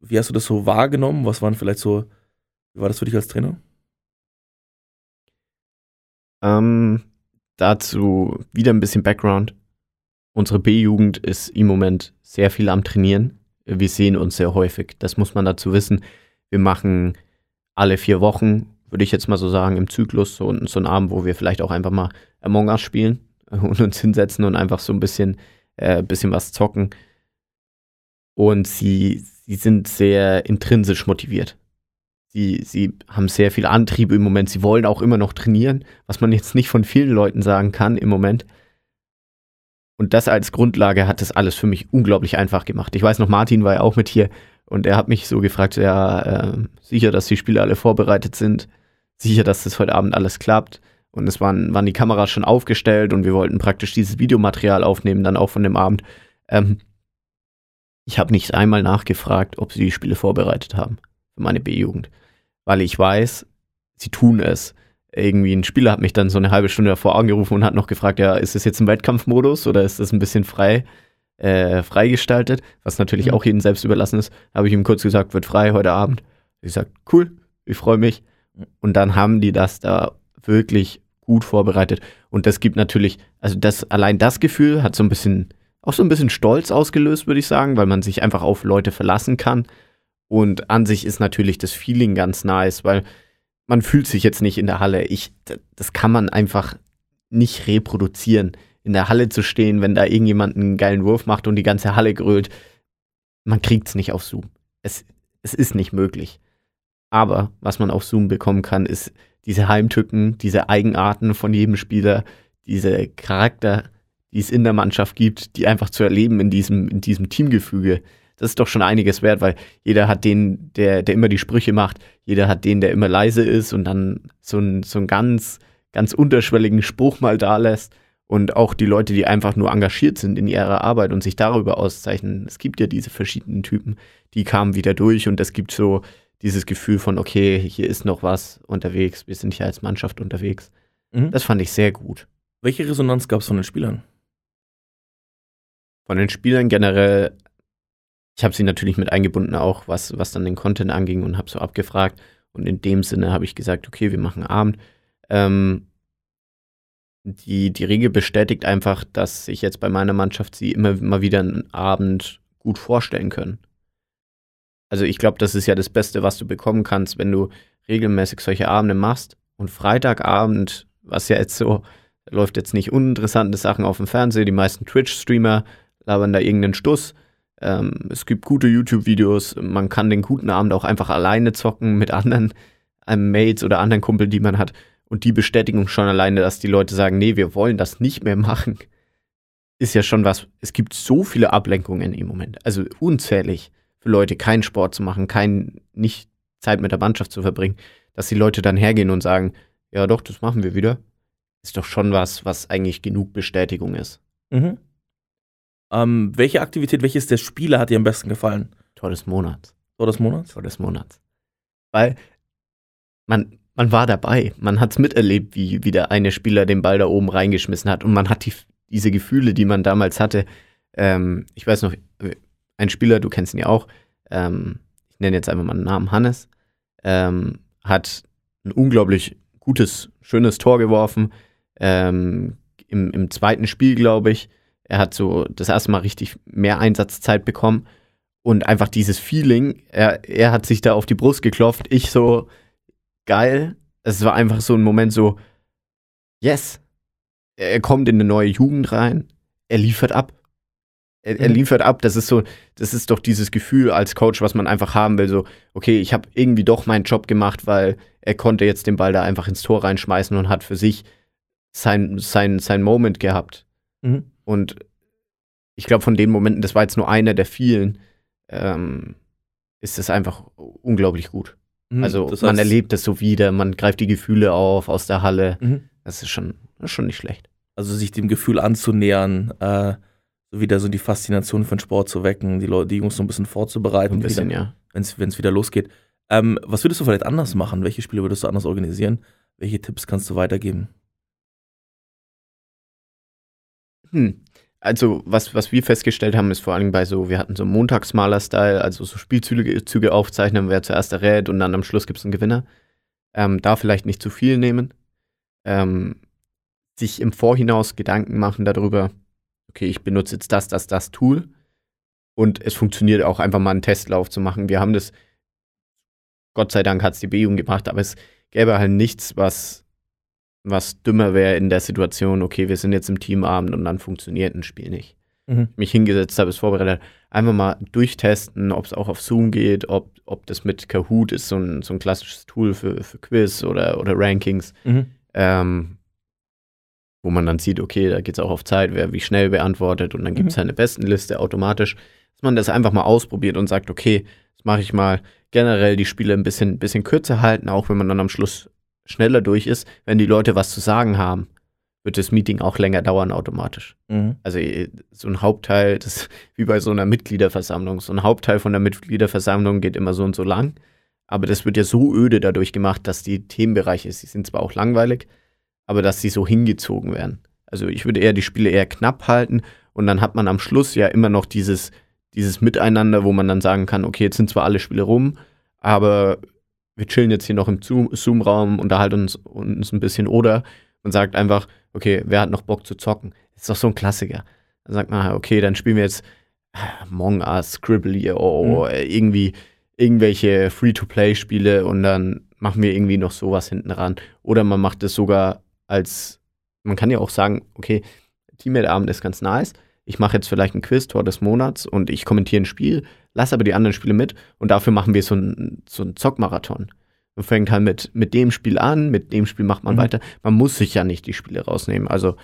wie hast du das so wahrgenommen? Was waren vielleicht so, wie war das für dich als Trainer? Ähm, dazu wieder ein bisschen Background. Unsere B-Jugend ist im Moment sehr viel am Trainieren. Wir sehen uns sehr häufig. Das muss man dazu wissen. Wir machen alle vier Wochen, würde ich jetzt mal so sagen, im Zyklus so, so einen Abend, wo wir vielleicht auch einfach mal Among Us spielen [LAUGHS] und uns hinsetzen und einfach so ein bisschen, äh, bisschen was zocken. Und sie, sie sind sehr intrinsisch motiviert. Sie, sie haben sehr viel Antrieb im Moment. Sie wollen auch immer noch trainieren, was man jetzt nicht von vielen Leuten sagen kann im Moment. Und das als Grundlage hat das alles für mich unglaublich einfach gemacht. Ich weiß noch, Martin war ja auch mit hier und er hat mich so gefragt, ja, äh, sicher, dass die Spiele alle vorbereitet sind, sicher, dass das heute Abend alles klappt. Und es waren, waren die Kameras schon aufgestellt und wir wollten praktisch dieses Videomaterial aufnehmen, dann auch von dem Abend. Ähm, ich habe nicht einmal nachgefragt, ob sie die Spiele vorbereitet haben für meine B-Jugend, weil ich weiß, sie tun es. Irgendwie ein Spieler hat mich dann so eine halbe Stunde davor angerufen und hat noch gefragt, ja, ist das jetzt ein Wettkampfmodus oder ist das ein bisschen frei, äh, freigestaltet, was natürlich Mhm. auch jedem selbst überlassen ist. Habe ich ihm kurz gesagt, wird frei heute Abend. Ich gesagt, cool, ich freue mich. Und dann haben die das da wirklich gut vorbereitet. Und das gibt natürlich, also das, allein das Gefühl hat so ein bisschen, auch so ein bisschen Stolz ausgelöst, würde ich sagen, weil man sich einfach auf Leute verlassen kann. Und an sich ist natürlich das Feeling ganz nice, weil man fühlt sich jetzt nicht in der Halle. Ich, das kann man einfach nicht reproduzieren. In der Halle zu stehen, wenn da irgendjemand einen geilen Wurf macht und die ganze Halle grölt, man kriegt es nicht auf Zoom. Es, es ist nicht möglich. Aber was man auf Zoom bekommen kann, ist diese Heimtücken, diese Eigenarten von jedem Spieler, diese Charakter, die es in der Mannschaft gibt, die einfach zu erleben in diesem, in diesem Teamgefüge. Das ist doch schon einiges wert, weil jeder hat den, der, der immer die Sprüche macht, jeder hat den, der immer leise ist und dann so einen so einen ganz, ganz unterschwelligen Spruch mal da lässt. Und auch die Leute, die einfach nur engagiert sind in ihrer Arbeit und sich darüber auszeichnen. Es gibt ja diese verschiedenen Typen, die kamen wieder durch und es gibt so dieses Gefühl von, okay, hier ist noch was unterwegs, wir sind hier als Mannschaft unterwegs. Mhm. Das fand ich sehr gut. Welche Resonanz gab es von den Spielern? Von den Spielern generell, ich habe sie natürlich mit eingebunden, auch was, was dann den Content anging und habe so abgefragt. Und in dem Sinne habe ich gesagt, okay, wir machen Abend. Ähm, die, die Regel bestätigt einfach, dass sich jetzt bei meiner Mannschaft sie immer mal wieder einen Abend gut vorstellen können. Also ich glaube, das ist ja das Beste, was du bekommen kannst, wenn du regelmäßig solche Abende machst. Und Freitagabend, was ja jetzt so, läuft jetzt nicht uninteressante Sachen auf dem Fernseher, die meisten Twitch-Streamer labern da irgendeinen Stuss. Ähm, es gibt gute YouTube-Videos, man kann den guten Abend auch einfach alleine zocken mit anderen ähm, Mates oder anderen Kumpel, die man hat. Und die Bestätigung schon alleine, dass die Leute sagen, nee, wir wollen das nicht mehr machen, ist ja schon was. Es gibt so viele Ablenkungen im Moment, also unzählig für Leute, keinen Sport zu machen, kein, nicht Zeit mit der Mannschaft zu verbringen, dass die Leute dann hergehen und sagen, ja doch, das machen wir wieder, ist doch schon was, was eigentlich genug Bestätigung ist. Mhm. Ähm, welche Aktivität, welches der Spieler hat dir am besten gefallen? Tor des Monats. Tor des Monats? Tor des Monats. Weil man, man war dabei, man hat es miterlebt, wie, wie der eine Spieler den Ball da oben reingeschmissen hat und man hat die, diese Gefühle, die man damals hatte. Ähm, ich weiß noch, ein Spieler, du kennst ihn ja auch, ähm, ich nenne jetzt einfach mal den Namen Hannes, ähm, hat ein unglaublich gutes, schönes Tor geworfen. Ähm, im, Im zweiten Spiel, glaube ich. Er hat so das erste Mal richtig mehr Einsatzzeit bekommen. Und einfach dieses Feeling, er, er hat sich da auf die Brust geklopft, ich so, geil. Es war einfach so ein Moment so, yes. Er kommt in eine neue Jugend rein, er liefert ab. Er, er Mhm. liefert ab, das ist so, das ist doch dieses Gefühl als Coach, was man einfach haben will, so, okay, ich habe irgendwie doch meinen Job gemacht, weil er konnte jetzt den Ball da einfach ins Tor reinschmeißen und hat für sich sein, sein, sein Moment gehabt. Mhm. Und ich glaube, von den Momenten, das war jetzt nur einer der vielen, ähm, ist es einfach unglaublich gut. Mhm. Also Das man heißt- erlebt es so wieder, man greift die Gefühle auf aus der Halle. Mhm. Das ist schon, das ist schon nicht schlecht. Also sich dem Gefühl anzunähern, äh, so wieder so die Faszination für den Sport zu wecken, die Leute, die Jungs so ein bisschen vorzubereiten, Ein bisschen, wieder, ja. wenn es wieder losgeht. Ähm, was würdest du vielleicht anders machen? Welche Spiele würdest du anders organisieren? Welche Tipps kannst du weitergeben? Hm. Also, was, was wir festgestellt haben, ist vor allem bei so, wir hatten so Montagsmaler-Style, also so Spielzüge Züge aufzeichnen, wer zuerst errät und dann am Schluss gibt es einen Gewinner. Ähm, da vielleicht nicht zu viel nehmen. Ähm, sich im Vorhinaus Gedanken machen darüber, okay, ich benutze jetzt das, das, das Tool und es funktioniert auch einfach mal einen Testlauf zu machen. Wir haben das, Gott sei Dank hat es die BU gemacht, aber es gäbe halt nichts, was was dümmer wäre in der Situation, okay, wir sind jetzt im Teamabend und dann funktioniert ein Spiel nicht. Mhm. Mich hingesetzt habe, es vorbereitet, einfach mal durchtesten, ob es auch auf Zoom geht, ob, ob das mit Kahoot ist, so ein, so ein klassisches Tool für, für Quiz oder, oder Rankings, Mhm. ähm, wo man dann sieht, okay, da geht es auch auf Zeit, wer wie schnell beantwortet und dann gibt es Mhm. eine Bestenliste automatisch, dass man das einfach mal ausprobiert und sagt, okay, das mache ich mal generell die Spiele ein bisschen, bisschen kürzer halten, auch wenn man dann am Schluss schneller durch ist, wenn die Leute was zu sagen haben, wird das Meeting auch länger dauern automatisch. Mhm. Also eh, so ein Hauptteil, das ist [LAUGHS] wie bei so einer Mitgliederversammlung. So ein Hauptteil von der Mitgliederversammlung geht immer so und so lang. Aber das wird ja so öde dadurch gemacht, dass die Themenbereiche, sie sind zwar auch langweilig, aber dass sie so hingezogen werden. Also ich würde eher die Spiele eher knapp halten und dann hat man am Schluss ja immer noch dieses, dieses Miteinander, wo man dann sagen kann, okay, jetzt sind zwar alle Spiele rum, aber wir chillen jetzt hier noch im Zoom- Zoom-Raum, unterhalten uns, uns ein bisschen oder man sagt einfach, okay, wer hat noch Bock zu zocken? Das ist doch so ein Klassiker. Dann sagt man, okay, dann spielen wir jetzt Among Us, Scribbly, oh, äh, irgendwie irgendwelche Free-to-Play-Spiele und dann machen wir irgendwie noch sowas hinten ran. Oder man macht es sogar als, man kann ja auch sagen, okay, Teammate-Abend ist ganz nice. Ich mache jetzt vielleicht ein Quiz-Tor des Monats und ich kommentiere ein Spiel, lasse aber die anderen Spiele mit und dafür machen wir so ein, so ein Zockmarathon. Man fängt halt mit, mit dem Spiel an, mit dem Spiel macht man Mhm. weiter. Man muss sich ja nicht die Spiele rausnehmen. Also,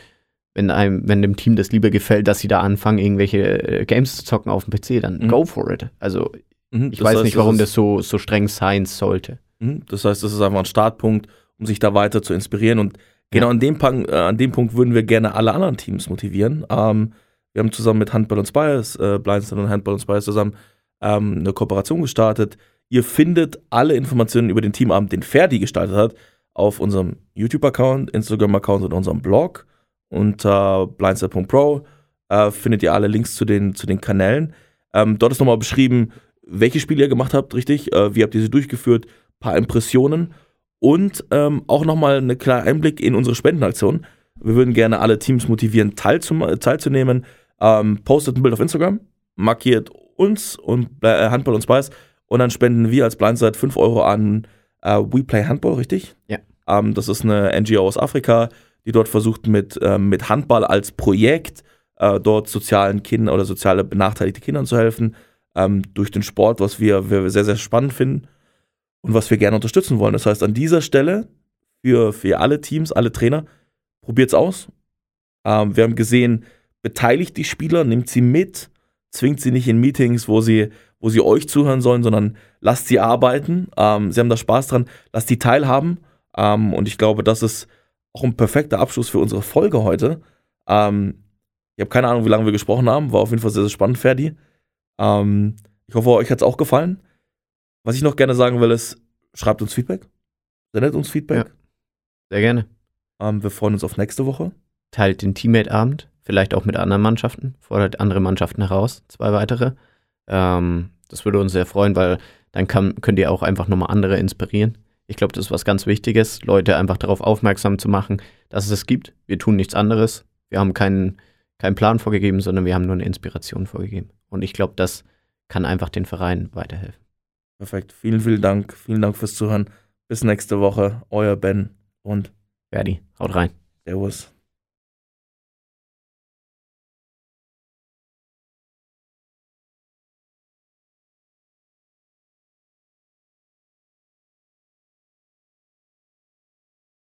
wenn einem, wenn dem Team das lieber gefällt, dass sie da anfangen, irgendwelche äh, Games zu zocken auf dem PC, dann Mhm. go for it. Also, Mhm. ich weiß heißt, nicht, warum das so, so streng sein sollte. Mhm. Das heißt, das ist einfach ein Startpunkt, um sich da weiter zu inspirieren. Und genau an, dem Punkt, äh, an dem Punkt würden wir gerne alle anderen Teams motivieren. Ähm, wir haben zusammen mit Handball und Spires, äh, Blindston und Handball und Spires zusammen ähm, eine Kooperation gestartet. Ihr findet alle Informationen über den Teamabend, den Ferdi gestaltet hat, auf unserem YouTube-Account, Instagram-Account und unserem Blog. Unter blindside.pro äh, findet ihr alle Links zu den, zu den Kanälen. Ähm, dort ist nochmal beschrieben, welche Spiele ihr gemacht habt, richtig? Äh, wie habt ihr sie durchgeführt? paar Impressionen und ähm, auch nochmal einen kleinen Einblick in unsere Spendenaktion. Wir würden gerne alle Teams motivieren, teilzum teilzunehmen. Ähm, postet ein Bild auf Instagram, markiert uns und äh, Handball und Spice und dann spenden wir als Blindside 5 Euro an äh, We Play Handball, richtig? Ja. Ähm, das ist eine NGO aus Afrika, die dort versucht, mit, ähm, mit Handball als Projekt äh, dort sozialen Kindern oder soziale benachteiligte Kindern zu helfen, ähm, durch den Sport, was wir, wir sehr, sehr spannend finden und was wir gerne unterstützen wollen. Das heißt, an dieser Stelle für, für alle Teams, alle Trainer, probiert es aus. Ähm, wir haben gesehen, beteiligt die Spieler, nimmt sie mit, zwingt sie nicht in Meetings, wo sie, wo sie euch zuhören sollen, sondern lasst sie arbeiten. Ähm, sie haben da Spaß dran, lasst die teilhaben. Ähm, und ich glaube, das ist auch ein perfekter Abschluss für unsere Folge heute. Ähm, ich habe keine Ahnung, wie lange wir gesprochen haben. War auf jeden Fall sehr, sehr spannend, Ferdi. Ähm, ich hoffe, euch hat es auch gefallen. Was ich noch gerne sagen will, ist, schreibt uns Feedback. Sendet uns Feedback. Sehr gerne. Ähm, wir freuen uns auf nächste Woche. Teilt den Teammate-Abend, vielleicht auch mit anderen Mannschaften, fordert andere Mannschaften heraus, zwei weitere. Ähm, das würde uns sehr freuen, weil dann kann, könnt ihr auch einfach nochmal andere inspirieren. Ich glaube, das ist was ganz Wichtiges, Leute einfach darauf aufmerksam zu machen, dass es es gibt. Wir tun nichts anderes. Wir haben keinen, keinen Plan vorgegeben, sondern wir haben nur eine Inspiration vorgegeben. Und ich glaube, das kann einfach den Verein weiterhelfen. Perfekt. Vielen, vielen Dank. Vielen Dank fürs Zuhören. Bis nächste Woche. Euer Ben und Ferdi, haut rein. Servus.